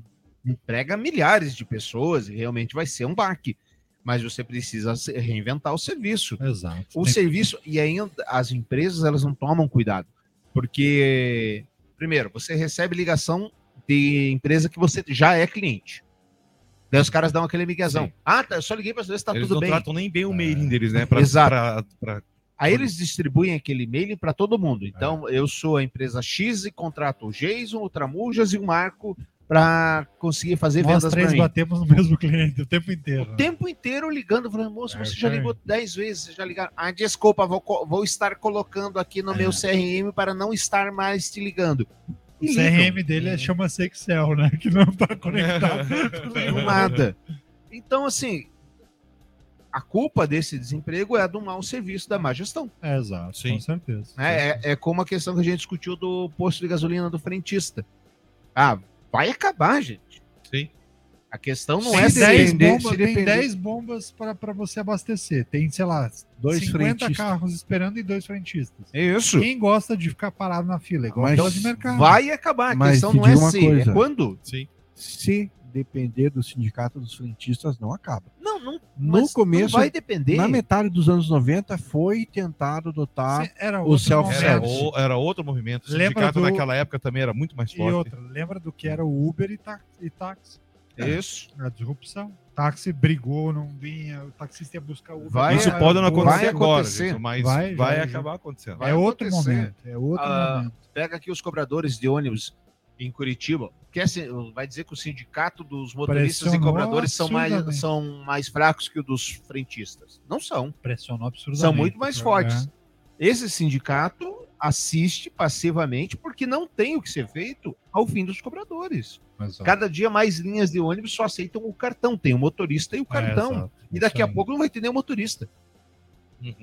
emprega milhares de pessoas e realmente vai ser um baque. Mas você precisa reinventar o serviço. Exato. O Tem- serviço, e ainda as empresas, elas não tomam cuidado. Porque, primeiro, você recebe ligação de empresa que você já é cliente. Daí os caras dão aquele miguezão. Sim. Ah, tá, eu só liguei para saber se tá Eles tudo não bem. tratam nem bem o mailing deles, né? Pra, Exato. pra- pra- Aí eles distribuem aquele e-mail para todo mundo. É. Então, eu sou a empresa X e contrato o Jason, o Tramujas e o Marco para conseguir fazer Nós vendas três para mim. batemos no mesmo cliente o tempo inteiro. O tempo inteiro ligando, falando, moço, É, você já ligou 10 vezes, você já ligaram. Ah, desculpa, vou, vou estar colocando aqui no É. meu CRM para não estar mais te ligando. O E ligam. CRM dele é, chama-se Excel, né? <laughs> Que não tá conectado. <laughs> Não nada. <laughs> Então, assim, a culpa desse desemprego é do mau serviço da má gestão. É, exato, Sim. com certeza. né? É, é como a questão que a gente discutiu do posto de gasolina do frentista. Ah, vai acabar, gente. Sim. A questão não Tem é 10 se bombas, se tem depender- 10 bombas para você abastecer. Tem, sei lá, Dois 50 frentistas. carros esperando e dois frentistas. Isso. Quem gosta de ficar parado na fila? Igual Mas aquela de mercado. Vai acabar. A Mas questão não é se, coisa. é quando. Sim. Se depender do sindicato dos frentistas, não acaba. Não, não. No mas começo, não vai depender. na metade dos anos 90, foi tentado adotar. Era o self-service. Era, era outro movimento. O Lembra sindicato do- naquela época também era muito mais E forte. outra, lembra do que era o Uber e, tá- e táxi? Isso. A disrupção. Táxi brigou, não vinha, o taxista ia buscar o Uber. Vai- Isso pode não Vai acontecer agora, acontecer. gente, mas Vai, vai, já- acabar acontecendo. vai é outro acontecer. momento. É outro Ah, momento. Pega aqui os cobradores de ônibus em Curitiba. Quer ser- vai dizer que o sindicato dos motoristas e Pressionou cobradores são mais, são mais fracos que o dos frentistas. Não são. Pressionou absurdamente. São muito mais É. fortes. Esse sindicato assiste passivamente porque não tem o que ser feito ao fim dos cobradores. Exato. Cada dia mais linhas de ônibus só aceitam o cartão. Tem o motorista e o cartão. É, e daqui a pouco não vai ter nem o motorista.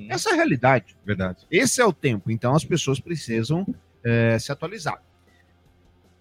Essa é a realidade. Verdade. Esse é o tempo. Então as pessoas precisam é, se atualizar.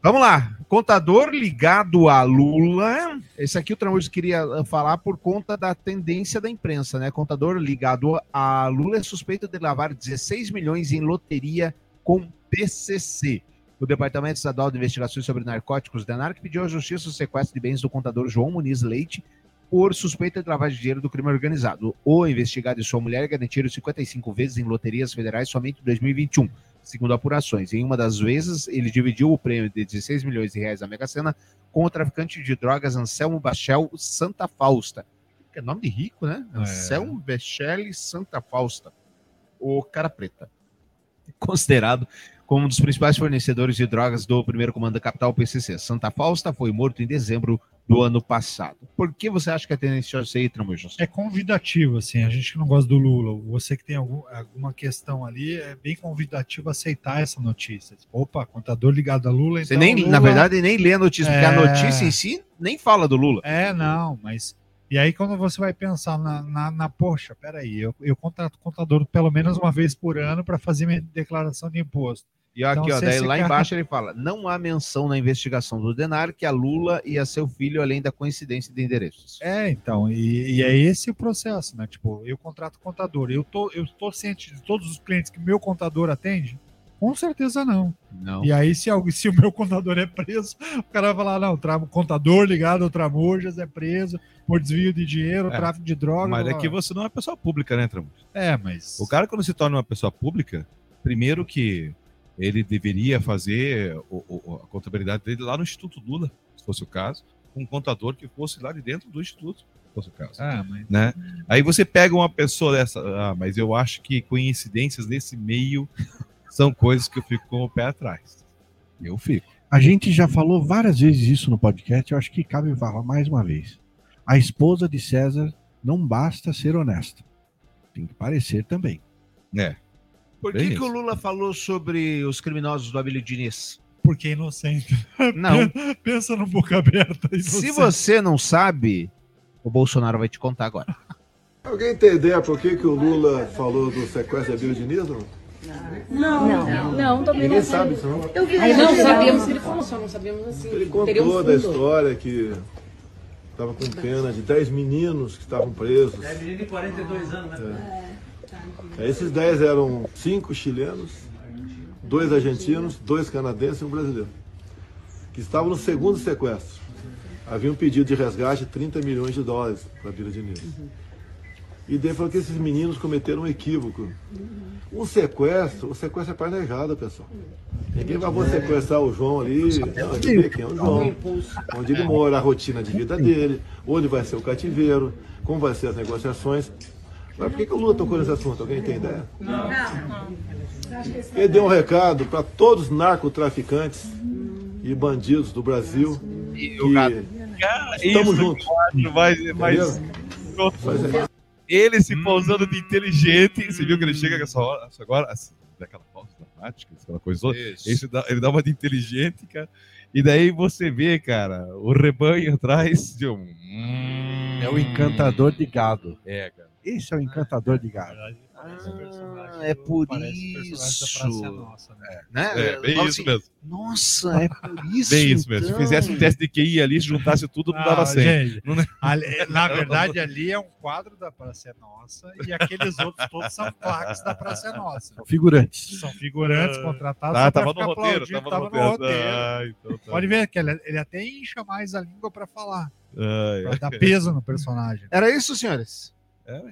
Vamos lá. Contador ligado a Lula. Esse aqui o Tramujo queria eh, falar por conta da tendência da imprensa, né? Contador ligado a Lula é suspeito de lavar 16 milhões em loteria com PCC. O Departamento Estadual de Investigações sobre Narcóticos, DENARC, pediu à Justiça o sequestro de bens do contador João Muniz Leite por suspeita de lavagem de dinheiro do crime organizado. O investigado e sua mulher garantiram 55 vezes em loterias federais somente em 2021, segundo apurações. Em uma das vezes, ele dividiu o prêmio de 16 milhões de reais da Mega Sena com o traficante de drogas Anselmo Bachel Santa Fausta. Que é nome de rico, né? Anselmo Bachel Santa Fausta. O cara preta considerado como um dos principais fornecedores de drogas do primeiro comando da capital PCC. Santa Fausta foi morto em dezembro do ano passado. Por que você acha que é tendencioso aí, Tramujas? É convidativo, assim, a gente que não gosta do Lula, você que tem algum, alguma questão ali, é bem convidativo aceitar essa notícia. Opa, contador ligado a Lula, Você então nem, Lula- na verdade, nem lê a notícia, porque a É. notícia em si nem fala do Lula. É, não, mas. E aí, quando você vai pensar na, na, na poxa, peraí, eu, eu contrato contador pelo menos uma vez por ano para fazer minha declaração de imposto. E aqui, Então, ó, daí lá cara- embaixo ele fala: não há menção na investigação do Denar que a Lula e a seu filho, além da coincidência de endereços. É, então, e, e é esse o processo, né? Tipo, eu contrato contador, eu tô, eu tô ciente de todos os clientes que meu contador atende? Com certeza não. Não. E aí, se, algo, <laughs> se o meu contador é preso, o cara vai falar: não, tra- contador ligado ao Tramujas é preso por desvio de dinheiro, É, tráfico de droga. Mas blá, é que você não é uma pessoa pública, né, Tramujo? É, mas. O cara, quando se torna uma pessoa pública, primeiro que ele deveria fazer o- o- a contabilidade dele lá no Instituto Lula, se fosse o caso, com um contador que fosse lá de dentro do Instituto, se fosse o caso. Ah, mas- Né? Aí você pega uma pessoa dessa, ah, mas eu acho que coincidências nesse meio <laughs> são coisas que eu fico com o pé atrás. Eu fico. A gente já falou várias vezes isso no podcast, eu acho que cabe falar mais uma vez. A esposa de César não basta ser honesta. Tem que parecer também. É. Por que, que o Lula falou sobre os criminosos do Abílio Diniz? Porque é inocente. <laughs> Não. Pensa no boca aberta. Se inocente. você não sabe, o Bolsonaro vai te contar agora. Alguém tem ideia por que, que o Lula falou do sequestro de Abílio Diniz? Não? Não, não, não, também Ninguém não sabe isso, não? Eu vi Aí não sabíamos que ele falou, só não sabíamos assim. Ele teria um contou da história que estava com pena de 10 meninos que estavam presos. É menino de 42 anos, né? É, Esses 10 eram cinco chilenos, dois argentinos, dois canadenses e um brasileiro, que estavam no segundo sequestro. Havia um pedido de resgate de 30 milhões de dólares para a Vila Diniz. E daí falou que esses meninos cometeram um equívoco. Um sequestro, o sequestro é planejado, pessoal. Ninguém vai vou sequestrar o João ali, não, ele quem é o João, onde ele mora, a rotina de vida dele, onde vai ser o cativeiro, como vai ser as negociações. Mas por que, que o Lula tocou nesse assunto? Alguém tem ideia? Ele deu um recado para todos os narcotraficantes e bandidos do Brasil que estamos juntos. mais, mais Entendeu? Ele se pousando de inteligente. Você viu que ele chega com essa hora, agora, assim, daquela pausa dramática, aquela coisa. Isso. Dá- ele dá uma de inteligente, cara. E daí você vê, cara, o rebanho atrás de um. É o encantador de gado. É, cara. Esse é o encantador de gado. Ah, é por isso. Né? É, bem Fala isso assim, mesmo. Nossa, é por <laughs> isso. Bem isso mesmo. Se então. fizesse um teste de QI ali, se juntasse tudo, não dava Ah, 100. gente, Não- ali- na verdade, ali é um quadro da Praça é Nossa e aqueles outros todos são plaques da Praça é Nossa. São figurantes. São figurantes contratados. Ah, só pra tava no roteiro, aplaudindo, tava no tava roteiro. Ah, então tá. Pode ver que ele, ele até incha mais a língua para falar, Ai, para ai. dar peso no personagem. Era isso, senhores?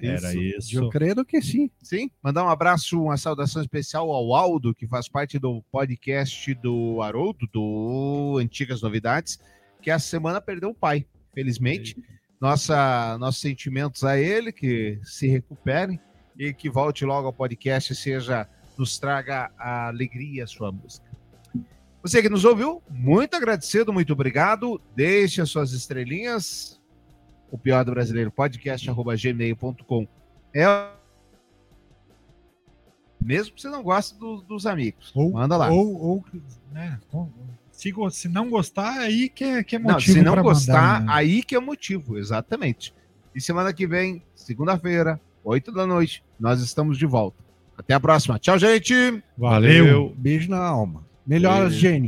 Era isso. Eu creio que sim. Sim. Mandar um abraço, uma saudação especial ao Aldo, que faz parte do podcast do Haroldo, do Antigas Novidades, que a semana perdeu o pai, felizmente. Nossa, nossos sentimentos a ele, que se recupere e que volte logo ao podcast, seja nos traga a alegria a sua música. Você que nos ouviu, muito agradecido, muito obrigado. Deixe as suas estrelinhas. O pior do brasileiro, podcast arroba gmail.com. É mesmo que você não goste do- dos amigos. Ou, Manda lá. Ou, ou né, com- se, se não gostar, aí que é, que é não, motivo se não gostar, mandar, né? aí que é motivo, exatamente. E semana que vem, segunda-feira, 8 da noite, nós estamos de volta. Até a próxima. Tchau, gente! Valeu. Beijo na alma. Melhoras. Jenny.